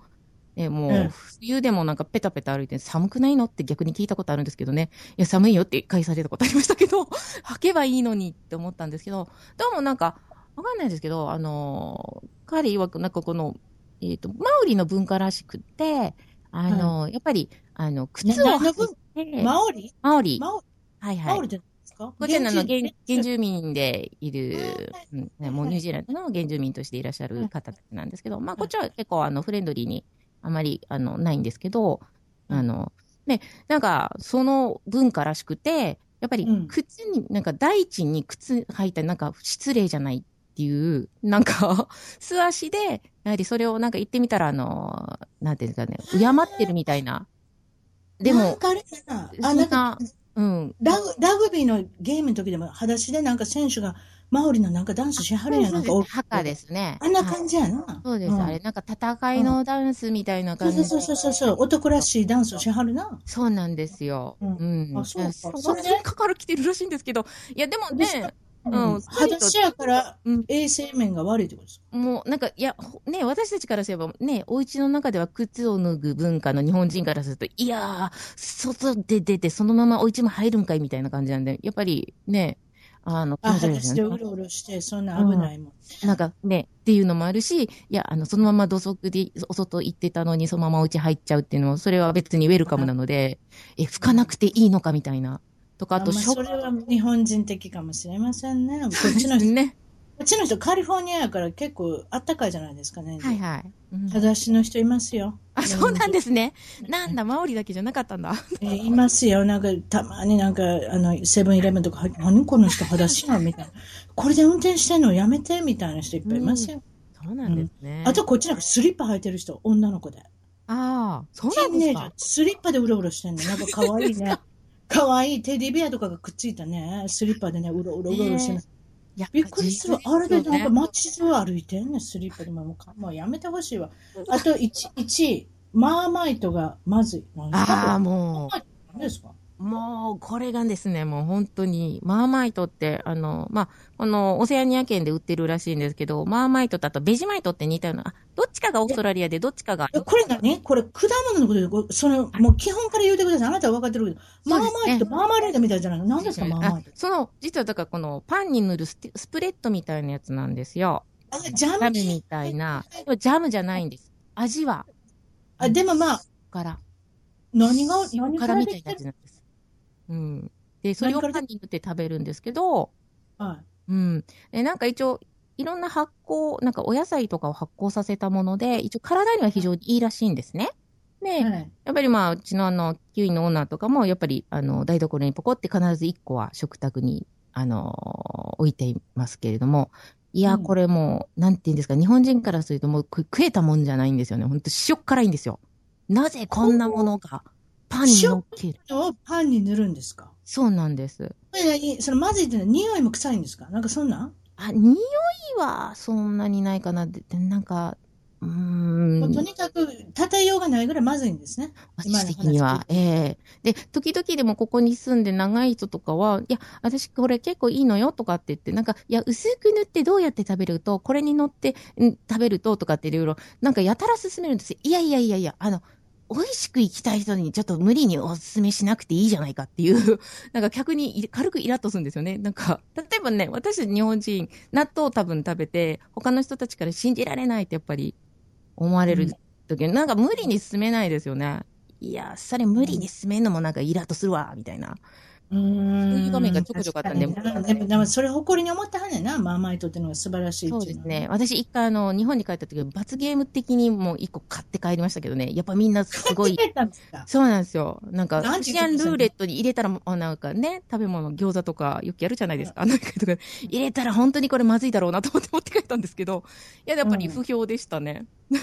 えもう、うん冬でもなんかペタペタ歩いて寒くないのって逆に聞いたことあるんですけどね。いや、寒いよって返されたことありましたけど、履けばいいのにって思ったんですけど、どうもなんか、わかんないですけど、あの、彼曰くなんかこの、えっ、と、マオリの文化らしくって、あの、やっぱり、あの、靴を履いて、マオリ？マオリ、マオリ。はいはい。マオリ。って何ですか？こちらのあの原原住民でいるはい、うんねもうニュージーランドの原住民としていらっしゃる方なんですけど、まあ、こっちは結構あのフレンドリーにあまりあのないんですけど、あの、ね、なんかその文化らしくて、やっぱりうん。靴に、なんか大地に靴履いたらなんか失礼じゃないっていう、なんか 素足で、やはりそれをなんか言ってみたら、あの、なんていうんですかね、敬ってるみたいな。でも、あな。んなんかな、うん、ラグラグビーのゲームの時でも、裸足でなんか選手がマオリのなんかダンスしはるんやんなんかハカですね。あんな感じやな。そうです、んあれ、なんか戦いのダンスみたいな感じ。そうそうそうそうそう、男らしいダンスをしはるな。そうなんですよ。ううんん。あそうかそそれでかかる来てるらしいんですけど、いや、でもね、うん。うん裸足やからうん衛生面が悪いってことですか？もうなんか、いや、ほね、私たちからすれば、ね、お家の中では靴を脱ぐ文化の日本人からすると、いやー、外で出て、そのままお家も入るんかいみたいな感じなんで、やっぱりね、あの、あ、気持ち悪いですよね裸足でうろうろして、そんな危ないもん。なんかね、っていうのもあるし、いや、あの、そのまま土足でお外行ってたのに、そのままお家入っちゃうっていうのも、それは別にウェルカムなので、え、拭かなくていいのかみたいな。とか、あと、あまあ、それは日本人的かもしれませんね。こっちの人、ね。こっちの人カリフォルニアやから結構あったかいじゃないですかね。はいはい。うん裸足の人いますよ。あ、そうなんですね。なんだ、マオリだけじゃなかったんだ。えーいますよ。なんか、たまになんか、あの、セブンイレブンとか、何この人裸足なの？みたいな。これで運転してんのやめて？みたいな人いっぱいいますよ。そうなんですね。あとこっちなんかスリッパ履いてる人、女の子で。ああ、そうなんですか？スリッパでうろうろしてんの。なんか可愛いね。可愛いテディベアとかがくっついたね、スリッパでね、うろうろうろうろしてんの。いやびっくりする。あれでなんか街中歩いてんねん、スリッパでも。もうかもうやめてほしいわ。あと1、1位、マーマイトがまずい。ああ、もこれ何ですか？う、もう、これがですね、もう本当に、マーマイトって、あの、まあ、この、オセアニア圏で売ってるらしいんですけど、マーマイトとあとベジマイトって似たような、あどっちかがオーストラリアで、どっちかが、えこれ何これ果物のことでこ、その、もう基本から言うてください。あなたは分かってるけど、マーマイト、マーマレードみたいじゃないの？何ですか、マーマイトあ。その、実はだからこの、パンに塗るステスプレッドみたいなやつなんですよ。あジャムムみたいな。ジャムじゃないんです。味は、あ、でもまあ、から、何が、何かかららみたいなできてるやつなんです。うん。で、それをパンに塗って食べるんですけど、はい。うん。で、なんか一応、いろんな発酵、なんかお野菜とかを発酵させたもので、一応体には非常にいいらしいんですね。で、はい。やっぱりまあ、うちのあの、キウイのオーナーとかも、やっぱり、あの、台所にポコって必ず1個は食卓に、あの、置いていますけれども、いや、うんこれもう、なんて言うんですか、日本人からするともう食食えたもんじゃないんですよね。ほんと塩っ辛いんですよ。なぜこんなものがパンに乗っけるをパンに塗るんですか？そうなんです。そのまずいってのは匂いも臭いんですか？なんかそんなん？あ、匂いはそんなにないかな。でなんか、うーん。とにかく、立てようがないぐらいまずいんですね。私的には話。ええで、時々でもここに住んで長い人とかは、いや、私これ結構いいのよとかって言って、なんか、いや、薄く塗ってどうやって食べると、これに乗って、ん食べるととかっていろいろ、なんかやたら勧めるんですよ。いやいやいやいや、あの、美味しく生きたい人にちょっと無理にお勧めしなくていいじゃないかっていう、なんか客にい軽くイラッとするんですよね。なんか、例えばね、私日本人、納豆を多分食べて、他の人たちから信じられないってやっぱり思われる時に、なんか無理に進めないですよね。いや、それ無理に進めんのもなんかイラッとするわ、みたいな。うーん。そういう場面がちょこちょこあったんででも、でもそれ誇りに思ってはんねんな、マーマイトっていうのが素晴らしいそううですね。。私一回あの、日本に帰った時、罰ゲーム的にもう一個買って帰りましたけどね。やっぱみんなすごい。買ってたんですか？そうなんですよ。なんか、なんアジアンルーレットに入れたら、あなんかね、食べ物、餃子とかよくやるじゃないですか。あのとか入れたら本当にこれまずいだろうなと思って持って帰ったんですけど、いや、やっぱり不評でしたね。あ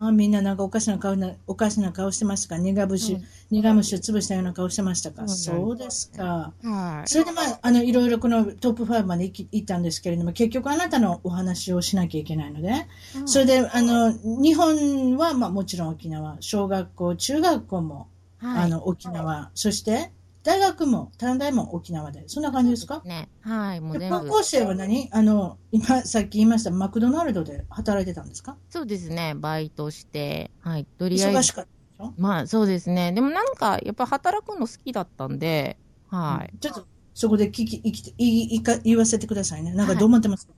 あ、みんななんかおかしな顔な、おかしな顔してましたか？苦節、うん。苦虫を潰したような顔してましたか？そうなんそうですか。はい。それでまあ、あの、いろいろこのトップ5まで行ったんですけれども、結局あなたのお話をしなきゃいけないので、それで、あの、日本はまあもちろん沖縄、小学校、中学校も、はい、あの、沖縄、そして、大学も、短大も沖縄で、そんな感じですか？ね。はい、もう。高校生は何？あの、今、さっき言いました、マクドナルドで働いてたんですか？そうですね。バイトして、はい。とりあえず忙し。かったでしょ？まあ、そうですね。でもなんか、やっぱ働くの好きだったんで、はい。ちょっと、そこで聞き、生きて、言い、言いか言わせてくださいね。なんかどう思ってますか、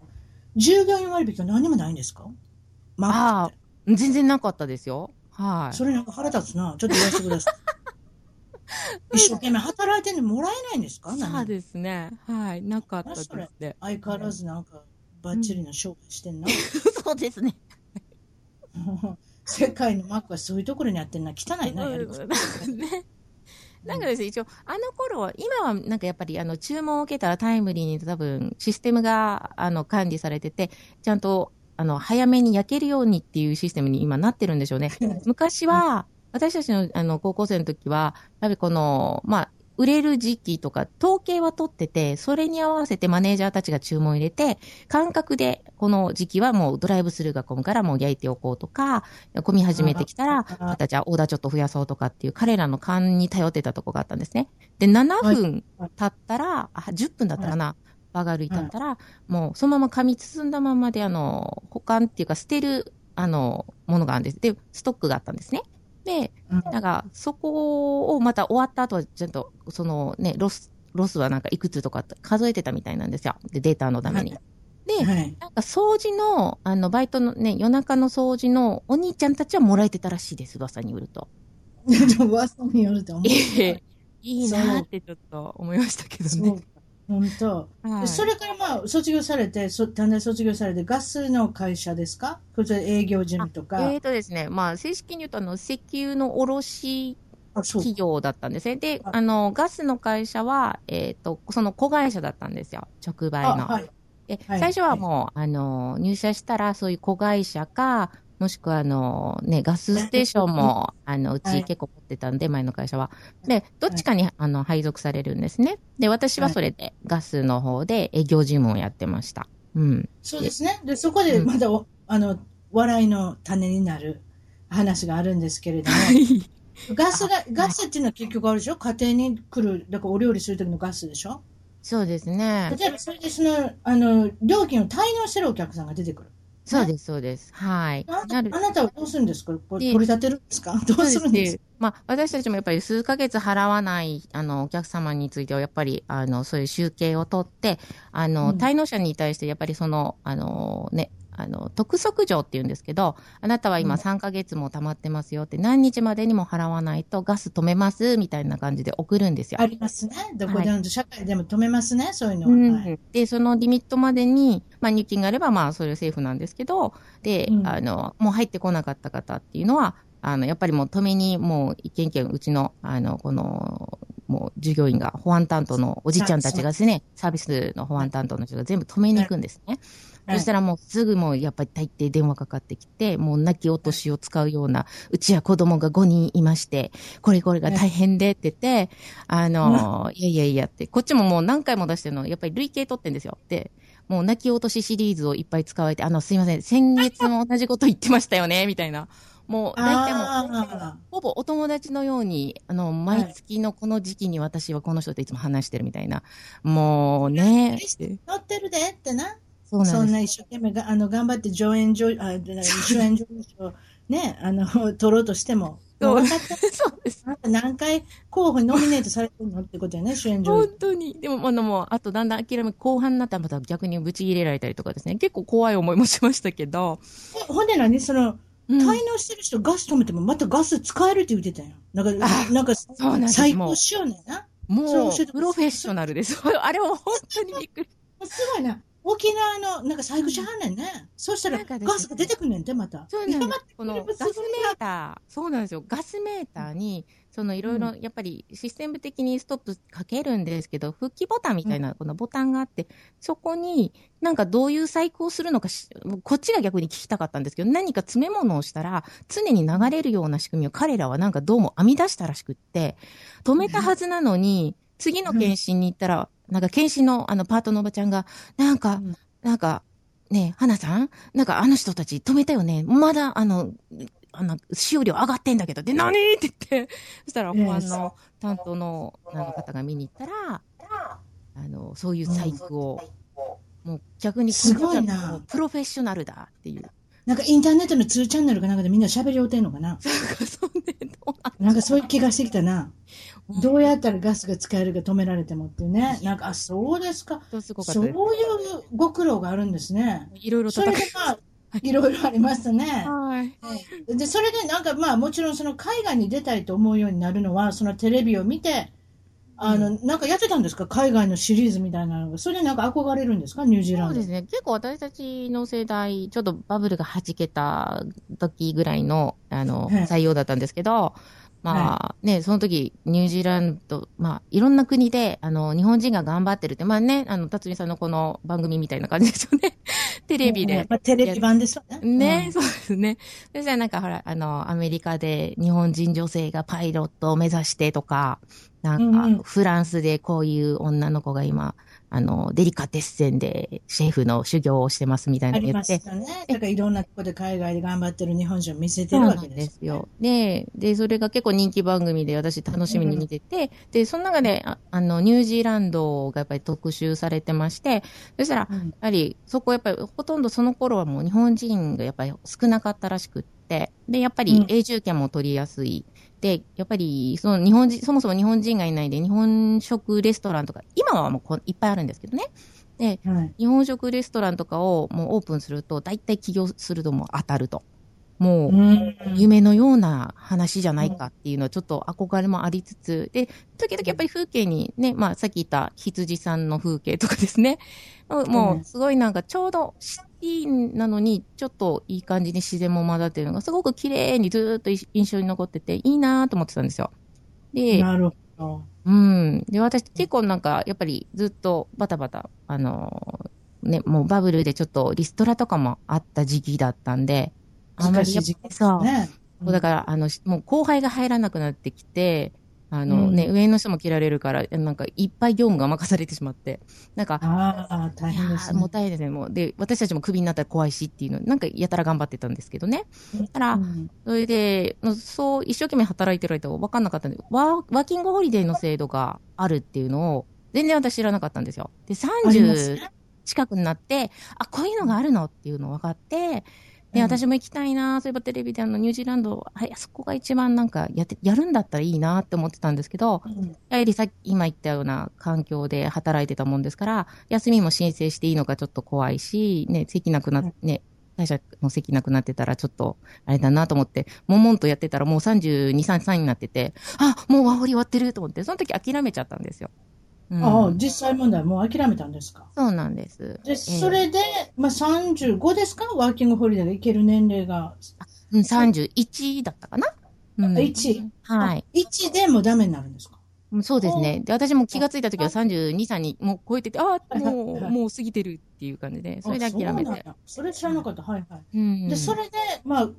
従業員割引は何もないんですか？マックあって。あ、全然なかったですよ。はい。それなんか腹立つな。ちょっと言わせてください。一生懸命働いてんのにもらえないんですか？何そうですね。はい。なかったですね。相変わらずなんか、バッチリな商売してんな。そうですね。世界のマックはそういうところにあってんな。汚いな、やり。なんかですね、一応、あの頃は、今はなんかやっぱり、あの、注文を受けたらタイムリーに多分、システムが、あの、管理されてて、ちゃんと、あの、早めに焼けるようにっていうシステムに今なってるんでしょうね。昔は、私たちの、あの、高校生の時は、やっぱりこの、まあ、売れる時期とか、統計は取ってて、それに合わせてマネージャーたちが注文を入れて、感覚で、この時期はもうドライブスルーが混むからもう焼いておこうとか、混み始めてきたら、またじゃあオーダーちょっと増やそうとかっていう彼らの勘に頼ってたとこがあったんですね。で、7分経ったら、あ、10分だったかな。バーガー類だったら、もうそのまま紙包んだままで、あの、保管っていうか捨てる、あの、ものがあるんです。で、ストックがあったんですね。で、うんなんか、そこをまた終わった後は、ちゃんと、そのね、ロス、ロスはなんかいくつとか数えてたみたいなんですよ。で、データのために。で、はい。なんか掃除の、あの、バイトのね、夜中の掃除のお兄ちゃんたちはもらえてたらしいです、噂によると。噂によると思う。ええいいなってちょっと思いましたけどね。本当。はいそれからまあ、卒業されて、そ短大卒業されて、ガスの会社ですか？それ営業事務とか。えーとですね、まあ、正式に言うと、あの、石油の卸。企業だったんですね。で、ああの、ガスの会社は、えっ、と、その子会社だったんですよ。直売の。あ、はい。で、はい最初はもう、あの、入社したら、そういう子会社か、もしくは、あの、ね、ガスステーションも、あの、うはいち結構持ってたんで、前の会社は。で、どっちかに、あの、配属されるんですね。で、私はそれで、ガスの方で営業事務をやってました。うん。そうですね。で、そこでまだお、あの、笑いの種になる話があるんですけれども、ガスが、ガスっていうのは結局あるでしょ？家庭に来る、だからお料理するときのガスでしょ？そうですね。例えばそれでその、あの、料金を滞納してるお客さんが出てくる。そうです、そうです。はい。あなあなたはどうするんですか？これで取り立てるんですか？どうするんです？かまあ、私たちもやっぱり数ヶ月払わない、あの、お客様については、やっぱり、あの、そういう集計を取って、あの、うん。滞納者に対して、やっぱりその、あの、ね、あの、督促状って言うんですけど、あなたは今うん3ヶ月も溜まってますよって、何日までにも払わないとガス止めます、みたいな感じで送るんですよ。ありますね。どこでも、社会でも止めますね、そういうのは。うんはいで、そのリミットまでに、まあ、入金があれば、まあ、それはセーフなんですけど、で、うんあの、もう入ってこなかった方っていうのは、あの、やっぱりもう止めに、もう一件一件、うちの、あの、この、もう従業員が、保安担当のおじちゃんたちがですね、サービスの保安担当の人が全部止めに行くんですね。はいそしたらもうすぐもうやっぱり大抵電話かかってきて、もう泣き落としを使うような、うちは子供が5人いまして、これこれが大変でって言って、あの、いやいやいやって、こっちももう何回も出してるの、やっぱり累計取ってんですよ。で、もう泣き落としシリーズをいっぱい使われて、あの、すいません、先月も同じこと言ってましたよね、みたいな。もう、大体もう、あほぼお友達のように、あの、毎月のこの時期に私はこの人といつも話してるみたいな。もうね、あ、乗ってるでってな。そん。そんな一生懸命があの頑張って上演上、あ、主演上をね、あの、取ろうとしても、そう です。何回候補にノミネートされてるのってことやね、主演上本。当に。でも、あの、もう、あとだんだん諦め、後半になったらまた逆にブチ切れられたりとかですね。結構怖い思いもしましたけど。えほんで何？その、うん滞納してる人ガス止めてもまたガス使えるって言ってたよ。なんか、あなんか、そうなんです最高しようねんな。もう、プロフェッショナルです。あれは本当にびっくり。すごいな。沖縄の、なんか細工しはんねんね。そしたら、ガスが出てくんねんて、また。そうなんです。このガスメーター、そうなんですよ。ガスメーターに、そのいろいろ、やっぱりシステム的にストップかけるんですけど、復帰ボタンみたいなこのボタンがあって、そこになんかどういう細工をするのかし、こっちが逆に聞きたかったんですけど、何か詰め物をしたら、常に流れるような仕組みを彼らはなんかどうも編み出したらしくって、止めたはずなのに、次の検診に行ったら、なんか検診のあのパートのおばちゃんが、なんか、うん。なんか、ねえ、花さんなんかあの人たち止めたよね。まだ、あの、あの、使用量上がってんだけど、で、何？って言って、そしたら保安の担当のあの方が見に行ったら、あの、そういう細工を、もう逆にすごいな。プロフェッショナルだっていう。なんかインターネットの2チャンネルかなんかでみんな喋り合うてんのかな？なんかそういう気がしてきたな。うんどうやったらガスが使えるか止められてもっていうね。なんか、あ、そうですか。んすごかっそういう。ご苦労があるんですね。いろいろそ。れでまあ、いろいろありましたね。はい。で、それでなんかまあもちろんその海外に出たいと思うようになるのは、そのテレビを見て、あの、なんかやってたんですか海外のシリーズみたいなのが。それでなんか憧れるんですかニュージーランド。そうですね。結構私たちの世代、ちょっとバブルが弾けた時ぐらいの、あの、はい採用だったんですけど、まあね、その時、ニュージーランド、まあ、いろんな国で、あの、日本人が頑張ってるって、まあね、あの、辰巳さんのこの番組みたいな感じですよね。テレビで。まあ、テレビ版ですよね。ね、うんそうですね。そしたらなんかほら、あの、アメリカで日本人女性がパイロットを目指してとか、なんか、フランスでこういう女の子が今、あの、デリカテッセンでシェフの修行をしてますみたいありまなの言って、したね。だからいろんなとこで海外で頑張ってる日本人を見せてるわけで。ですすよ。で、で、それが結構人気番組で私楽しみに見てて、で、その中で、ああの、ニュージーランドがやっぱり特集されてまして、そしたら、うんやはり、そこやっぱり、ほとんどその頃はもう日本人がやっぱり少なかったらしくって、で、やっぱうんり永住権も取りやすい。で、やっぱり、その日本人、そもそも日本人がいないで、日本食レストランとか、今はもうこういっぱいあるんですけどね。で、はい。日本食レストランとかをもうオープンすると、大体起業するともう当たると。もう、うん夢のような話じゃないかっていうのはちょっと憧れもありつつ、で、時々やっぱり風景にね、まあさっき言った羊さんの風景とかですね、もうすごいなんかちょうどシティなのにちょっといい感じに自然も混ざってるのがすごく綺麗にずーっと印象に残ってていいなと思ってたんですよ。で、なるほど。うん。で、私結構なんかやっぱりずっとバタバタ、あのね、もうバブルでちょっとリストラとかもあった時期だったんで、難しい時期です。ね。そうだから、あの、しもう後輩が入らなくなってきて、あのね、う上の人も切られるから、なんかいっぱい業務が任されてしまって、なんか、ああ、大変ですね。ーもう大変ですね。もう、で、私たちもクビになったら怖いしっていうの、なんかやたら頑張ってたんですけどね。たら、うんそれで、そう、一生懸命働いてる間は分かんなかったんで、ワーワーキングホリデーの制度があるっていうのを、全然私知らなかったんですよ。で、あります30ね近くになって、あ、こういうのがあるのっていうの分かって、で、うん。私も行きたいな、そういえばテレビであの、ニュージーランド、はい、あそこが一番なんかやって、やるんだったらいいなって思ってたんですけど、うん。やはりさっき、今言ったような環境で働いてたもんですから、休みも申請していいのかちょっと怖いし、ね、席なくなっうん。ね、会社の席なくなってたらちょっと、あれだなと思って、もんもんとやってたらもう32、3、3になってて、あ、もうワーホリ終わってると思って、その時諦めちゃったんですよ。うんああ、実際問題もう諦めたんですか？そうなんです。で、それで、まあ、35ですか？ワーキングホリデーが行ける年齢が。うん、31だったかな？うん。1? はい。1でもダメになるんですか？うんそうですね。で、私も気がついた時は32、3にもう超えてて、ああ、もう、はいもう過ぎてるっていう感じで、それで諦めて。あそそれ知らなかった。はいはい。うんで、それで、まあ、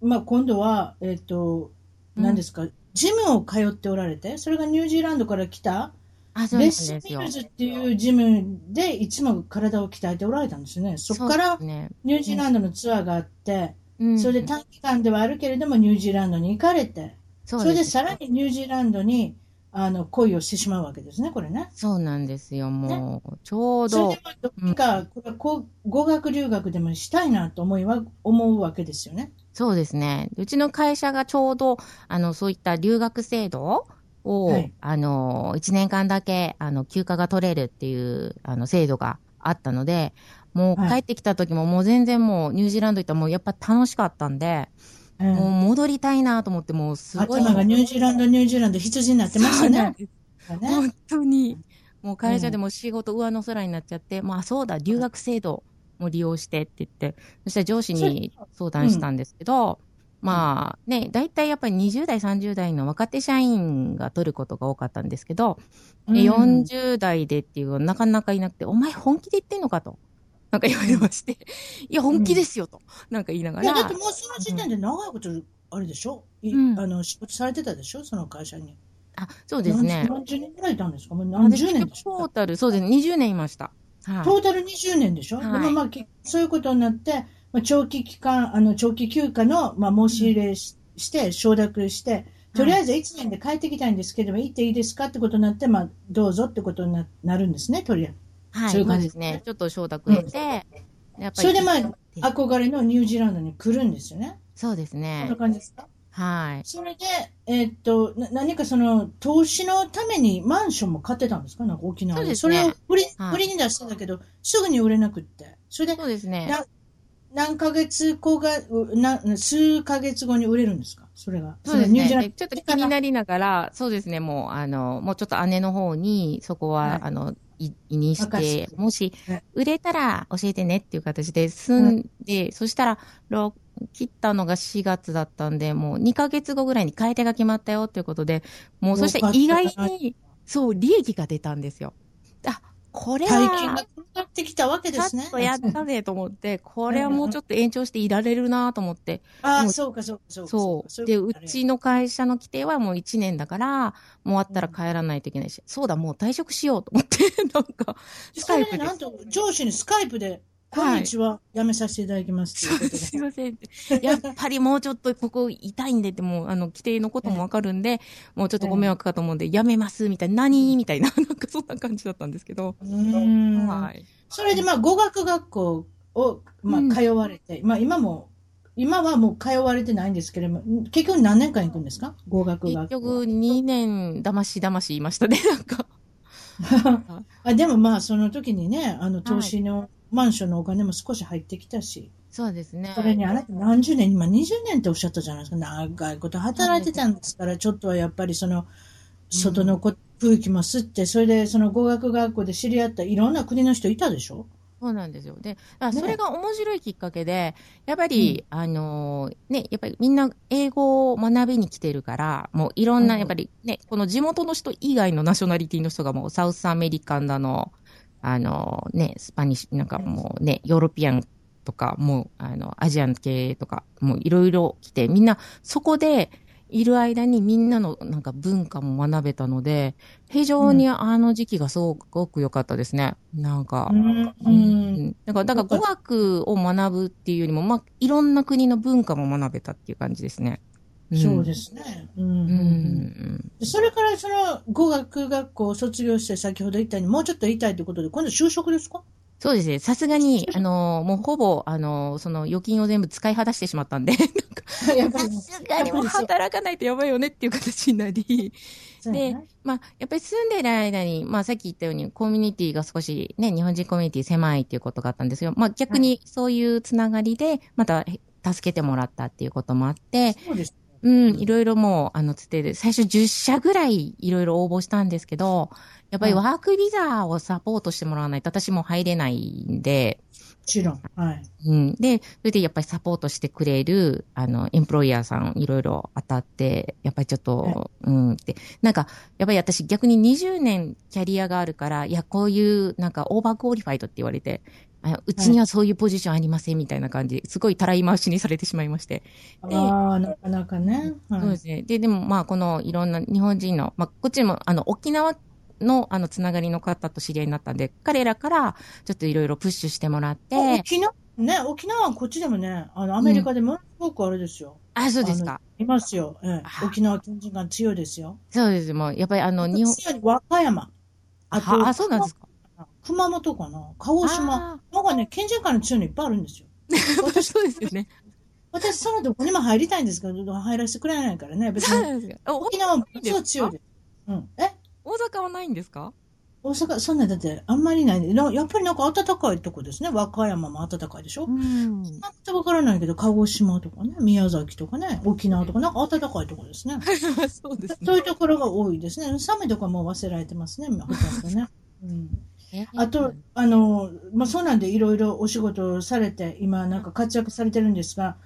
まあ、今度は、えっ、と、うん何ですか、ジムを通っておられて、それがニュージーランドから来た、あ、そうレッですですよスミル。ズっていうジムでいつも体を鍛えておられたんですよね。そこからニュージーランドのツアーがあって、うんそれで短期間ではあるけれどもニュージーランドに行かれて、そそれでさらにニュージーランドにあの恋をしてしまうわけですね、これね。そうなんですよ、もう、ちょうどそれで、まあどっか、これはこう語学留学でもしたいなと思いは思うわけですよね。そうですね。うちの会社がちょうど、あの、そういった留学制度を、はいあの、1年間だけ、あの、休暇が取れるっていう、あの、制度があったので、もうはい帰ってきた時ももう全然もうニュージーランド行ったらもうやっぱ楽しかったんで、うんもう戻りたいなと思って、もうすごい。頭がニュージーランド、ニュージーランド、羊になってましたね。本当に。もう会社でも仕事上の空になっちゃって、まあそうだ、留学制度も利用してって言って、そしたら上司に相談したんですけど、まあね、大体やっぱり20代、30代の若手社員が取ることが多かったんですけど、うん40代でっていうのはなかなかいなくて、お前本気で言ってんのかと。なんか言われまして、いや、本気ですよと。なんか言いながいや、だっらて、もうその時点で長いこと、あれでしょ、いうんあの仕事されてたでしょ？その会社に。あ、そうですね。何十年ぐらいいたんですか？もう何十年でしトょータル、そうですね、20年いました。はい。トータル20年でしょ、はいでもまあ、きそういうことになって、まあ、長期期間、あの長期休暇の、まあ、申し入れし,、して、承諾して、とりあえず1年で帰ってきたいんですけども、行っていいですかってことになって、まあ、どうぞってことにななるんですね、とりあえず。はい、そういう感じですね。ちょっと承諾得て、やっぱり。それでまあ、憧れのニュージーランドに来るんですよね。そうですこんなね。感じですか？はい。それで、えーっと、な何かその、投資のためにマンションも買ってたんですか？なんか沖縄で。そうですねれを売り、はい売りに出してたけど、すぐに売れなくって。それで、そうですね。な何ヶ月後が、うな数ヶ月後に売れるんですか？それが。そうですね。ちょっと気になりながら、そうですね、もう、あの、もうちょっと姉の方に、そこは、はい。あの、い委任して、もしはい、売れたら教えてねっていう形で済んで、そしたら、ろ切ったのが4月だったんで、もう2ヶ月後ぐらいに買い手が決まったよっていうことで、もうそして意外に、そう、利益が出たんですよ。あ、これは大金が、転がってきたわけですねん。とやったねと思って、これはもうちょっと延長していられるなと思って、ああ、そうか、そうか、そうか。そう。かで、うちの会社の規定はもう1年だから、もう終わったら帰らないといけないし、そうだ、もう退職しようと思って、なんか、スそカイプでなんと、上司にスカイプで、こんにちは、辞めさせていただきます。すいません。やっぱりもうちょっとここ痛いんでって、もう、あの、規定のこともわかるんで、もうちょっとご迷惑かと思うんで、やめます、みたいな、何みたいな、なんかそんな感じだったんですけど。はい。それで、まあ、語学学校を、まうん。あ、通われて、まあ、今も、今はもう通われてないんですけれども、結局何年間行くんですか？語学結学校。局、2年、だましだまし言いましたね、なんか。あでもまあ、その時にね、あの、投資のマンションのお金も少し入ってきたし、そうですね。それにあなた何十年、今20年っておっしゃったじゃないですか。長いこと。働いてたんですから、ちょっとはやっぱりその、外のこ空気も吸って、それでその語学学校で知り合ったいろんな国の人いたでしょ？そうなんですよ。で、だからね。それが面白いきっかけで、やっぱり、あのーね、やっぱりみんな英語を学びに来てるから、もういろんな、うん。やっぱりね、この地元の人以外の nationality の人がもう South American だの、あの、ね、 Spanish、なんかもうね、 European とか、もう、あの、 Asian 系とか、もういろいろ来て、みんなそこで、いる間にみんなのなんか文化も学べたので、非常にあの時期がすごく良かったですね。なんか、うん。うんだから、だから語学を学ぶっていうよりも、まあ、いろんな国の文化も学べたっていう感じですね。そうですね。うん。うん、それからその語学学校を卒業して先ほど言ったようにもうちょっと言いたいということで、今度就職ですか？そうですね。さすがに、あの、もうほぼ、あの、その預金を全部使い果たしてしまったんで、さすがにもう働かないとやばいよねっていう形になり、で、まあ、やっぱり住んでる間に、まあ、さっき言ったように、コミュニティが少しね、日本人コミュニティ狭いっていうことがあったんですよ。まあ、逆にそういうつながりで、また助けてもらったっていうこともあって、そうですうん、いろいろもう、あの、つってで、最初10社ぐらいいろいろ応募したんですけど、やっぱりワークビザをサポートしてもらわないと私も入れないんで、もちろん。はい。うん。で、それでやっぱりサポートしてくれる、あの、エンプロイヤーさんいろいろ当たって、やっぱりちょっと、はい、うんって、なんか、やっぱり私逆に20年キャリアがあるから、いや、こういう、なんか、 overqualified って言われて、うちにはそういうポジションありませんみたいな感じ、すごいたらい回しにされてしまいまして。ああ、なかなかね、はい、そうですね。で、でもまあ、このいろんな日本人の、まあ、こっちも、あの、沖縄の、あの、つながりの方と知り合いになったんで、彼らから、ちょっといろいろプッシュしてもらって。沖縄？ね、沖縄はこっちでもね、あの、アメリカでものすごくあれですよ。うん、あ、そうですか。いますよ。ええ、沖縄県人が強いですよ。そうです。もう、やっぱりあの、日本。和歌山。あと、あ、そうなんですか。熊本かな？鹿児島。なんかね、県人会の強いのいっぱいあるんですよ。私、そうですよね。私、そのとこにも入りたいんですけど、入らせてくれないからね、別に。沖縄も強い強いです。うん。え？大阪はないんですか？大阪、そんなだって、あんまりない、やっぱりなんか暖かいとこですね。和歌山も暖かいでしょ？うん。なんかわからないけど、鹿児島とかね、宮崎とかね、沖縄とか、なんか暖かいとこですね。そうですね。そういうところが多いですね。寒いとこも忘れられてますね、ね。うん。あと、あの、まあ、そうなんでいろいろお仕事をされて、今なんか活躍されてるんですが、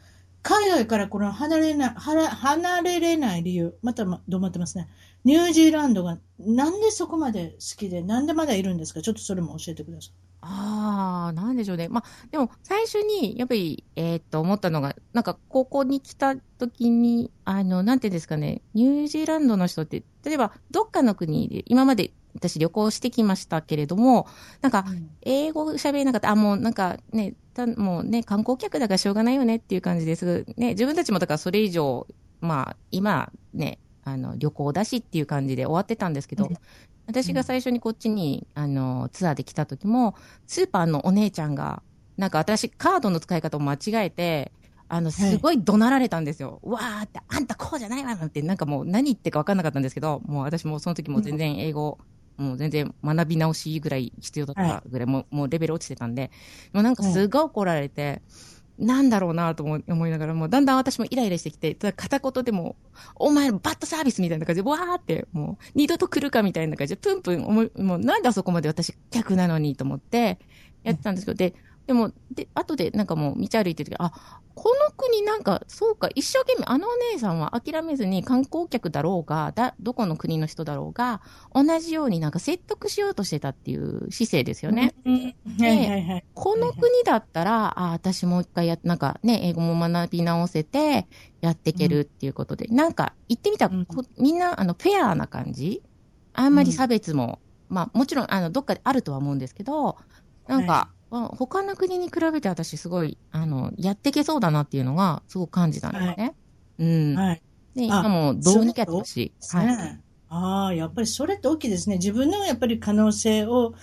海外からこの離れな、離れれない理由、またどう思ってますね。ニュージーランドがなんでそこまで好きで、なんでまだいるんですか？ちょっとそれも教えてください。ああ、なんでしょうね。まあ、でも最初にやっぱり、えー、っと思ったのが、なんか高校に来た時に、あの、なんていうんですかね、ニュージーランドの人って、例えばどっかの国で今まで私旅行してきましたけれども、なんか、英語喋れなかった、あ、もうなんかね、たもうね、観光客だからしょうがないよねっていう感じです。ね、自分たちもだからそれ以上、まあ、今ね、あの、旅行だしっていう感じで終わってたんですけど、私が最初にこっちに、あの、ツアーで来た時も、スーパーのお姉ちゃんが、なんか私、カードの使い方を間違えて、あの、すごい怒鳴られたんですよ。はい、わーって、あんたこうじゃないわなんて、なんかもう何言ってか分かんなかったんですけど、もう私もその時も全然英語もう全然学び直しぐらい必要だったぐらい、はい、もうもうレベル落ちてたんで、もうなんかすごい怒られて、なんだろうなと思いながら、もうだんだん私もイライラしてきて、ただ片言でも、お前バッドサービスみたいな感じで、わーって、もう二度と来るかみたいな感じで、プンプン思い、もうなんであそこまで私客なのにと思って、やってたんですけど、で、でも、で、後でなんかもう道歩いてる時、あ、この国なんか、そうか、一生懸命、あのお姉さんは諦めずに観光客だろうが、だ、どこの国の人だろうが、同じようになんか説得しようとしてたっていう姿勢ですよね。で、この国だったら、あ、私もう一回や、なんかね、英語も学び直せて、やっていけるっていうことで、うん、なんか、言ってみたら、みんな、あの、フェアな感じ。あんまり差別も、うん、まあ、もちろん、あの、どっかであるとは思うんですけど、なんか、はい他の国に比べて私すごい、あの、やっていけそうだなっていうのがすごく感じたんですね。はい、うん。はい。で、今もどうにかやってほしい。はい。ああ、やっぱりそれって大きいですね。自分のやっぱり可能性を、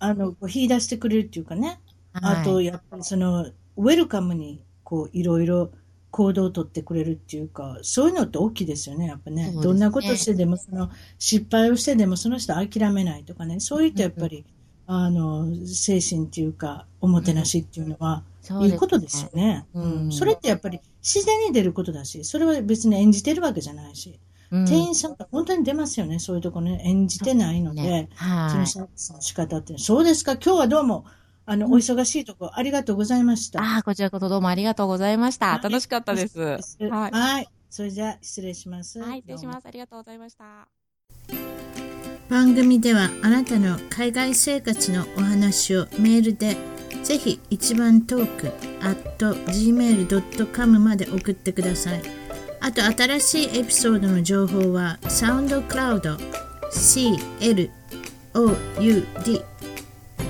あの、引き出してくれるっていうかね。はい、あと、やっぱりその、ウェルカムに、こう、いろいろ行動をとってくれるっていうか、そういうのって大きいですよね、やっぱね。ねどんなことしてでも、その、失敗をしてでもその人諦めないとかね。そういったやっぱり、あの、精神っていうか、おもてなしっていうのは、いいことですよね。うん、それってやっぱり自然に出ることだし、それは別に演じてるわけじゃないし、うん、店員さんって本当に出ますよね、そういうところね、演じてないので、ね、そのサービスの仕方って。そうですか、今日はどうも、あの、お忙しいところ、ありがとうございました。ああ、こちらこそどうもありがとうございました。はい、楽しかったです。はい。はい。それじゃあ、失礼します。はい、失礼します。ありがとうございました。番組ではあなたの海外生活のお話をメールでぜひ一番トーク at gmail.com まで送ってください。あと新しいエピソードの情報はサウンドクラウド CLOUD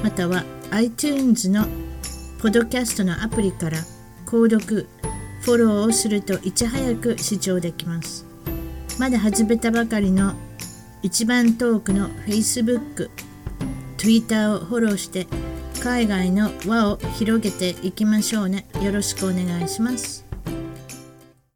または iTunes のポドキャストのアプリから購読、フォローをするといち早く視聴できます。まだ始めたばかりの一番トークの Facebook、Twitter をフォローして海外の輪を広げていきましょうね。よろしくお願いします。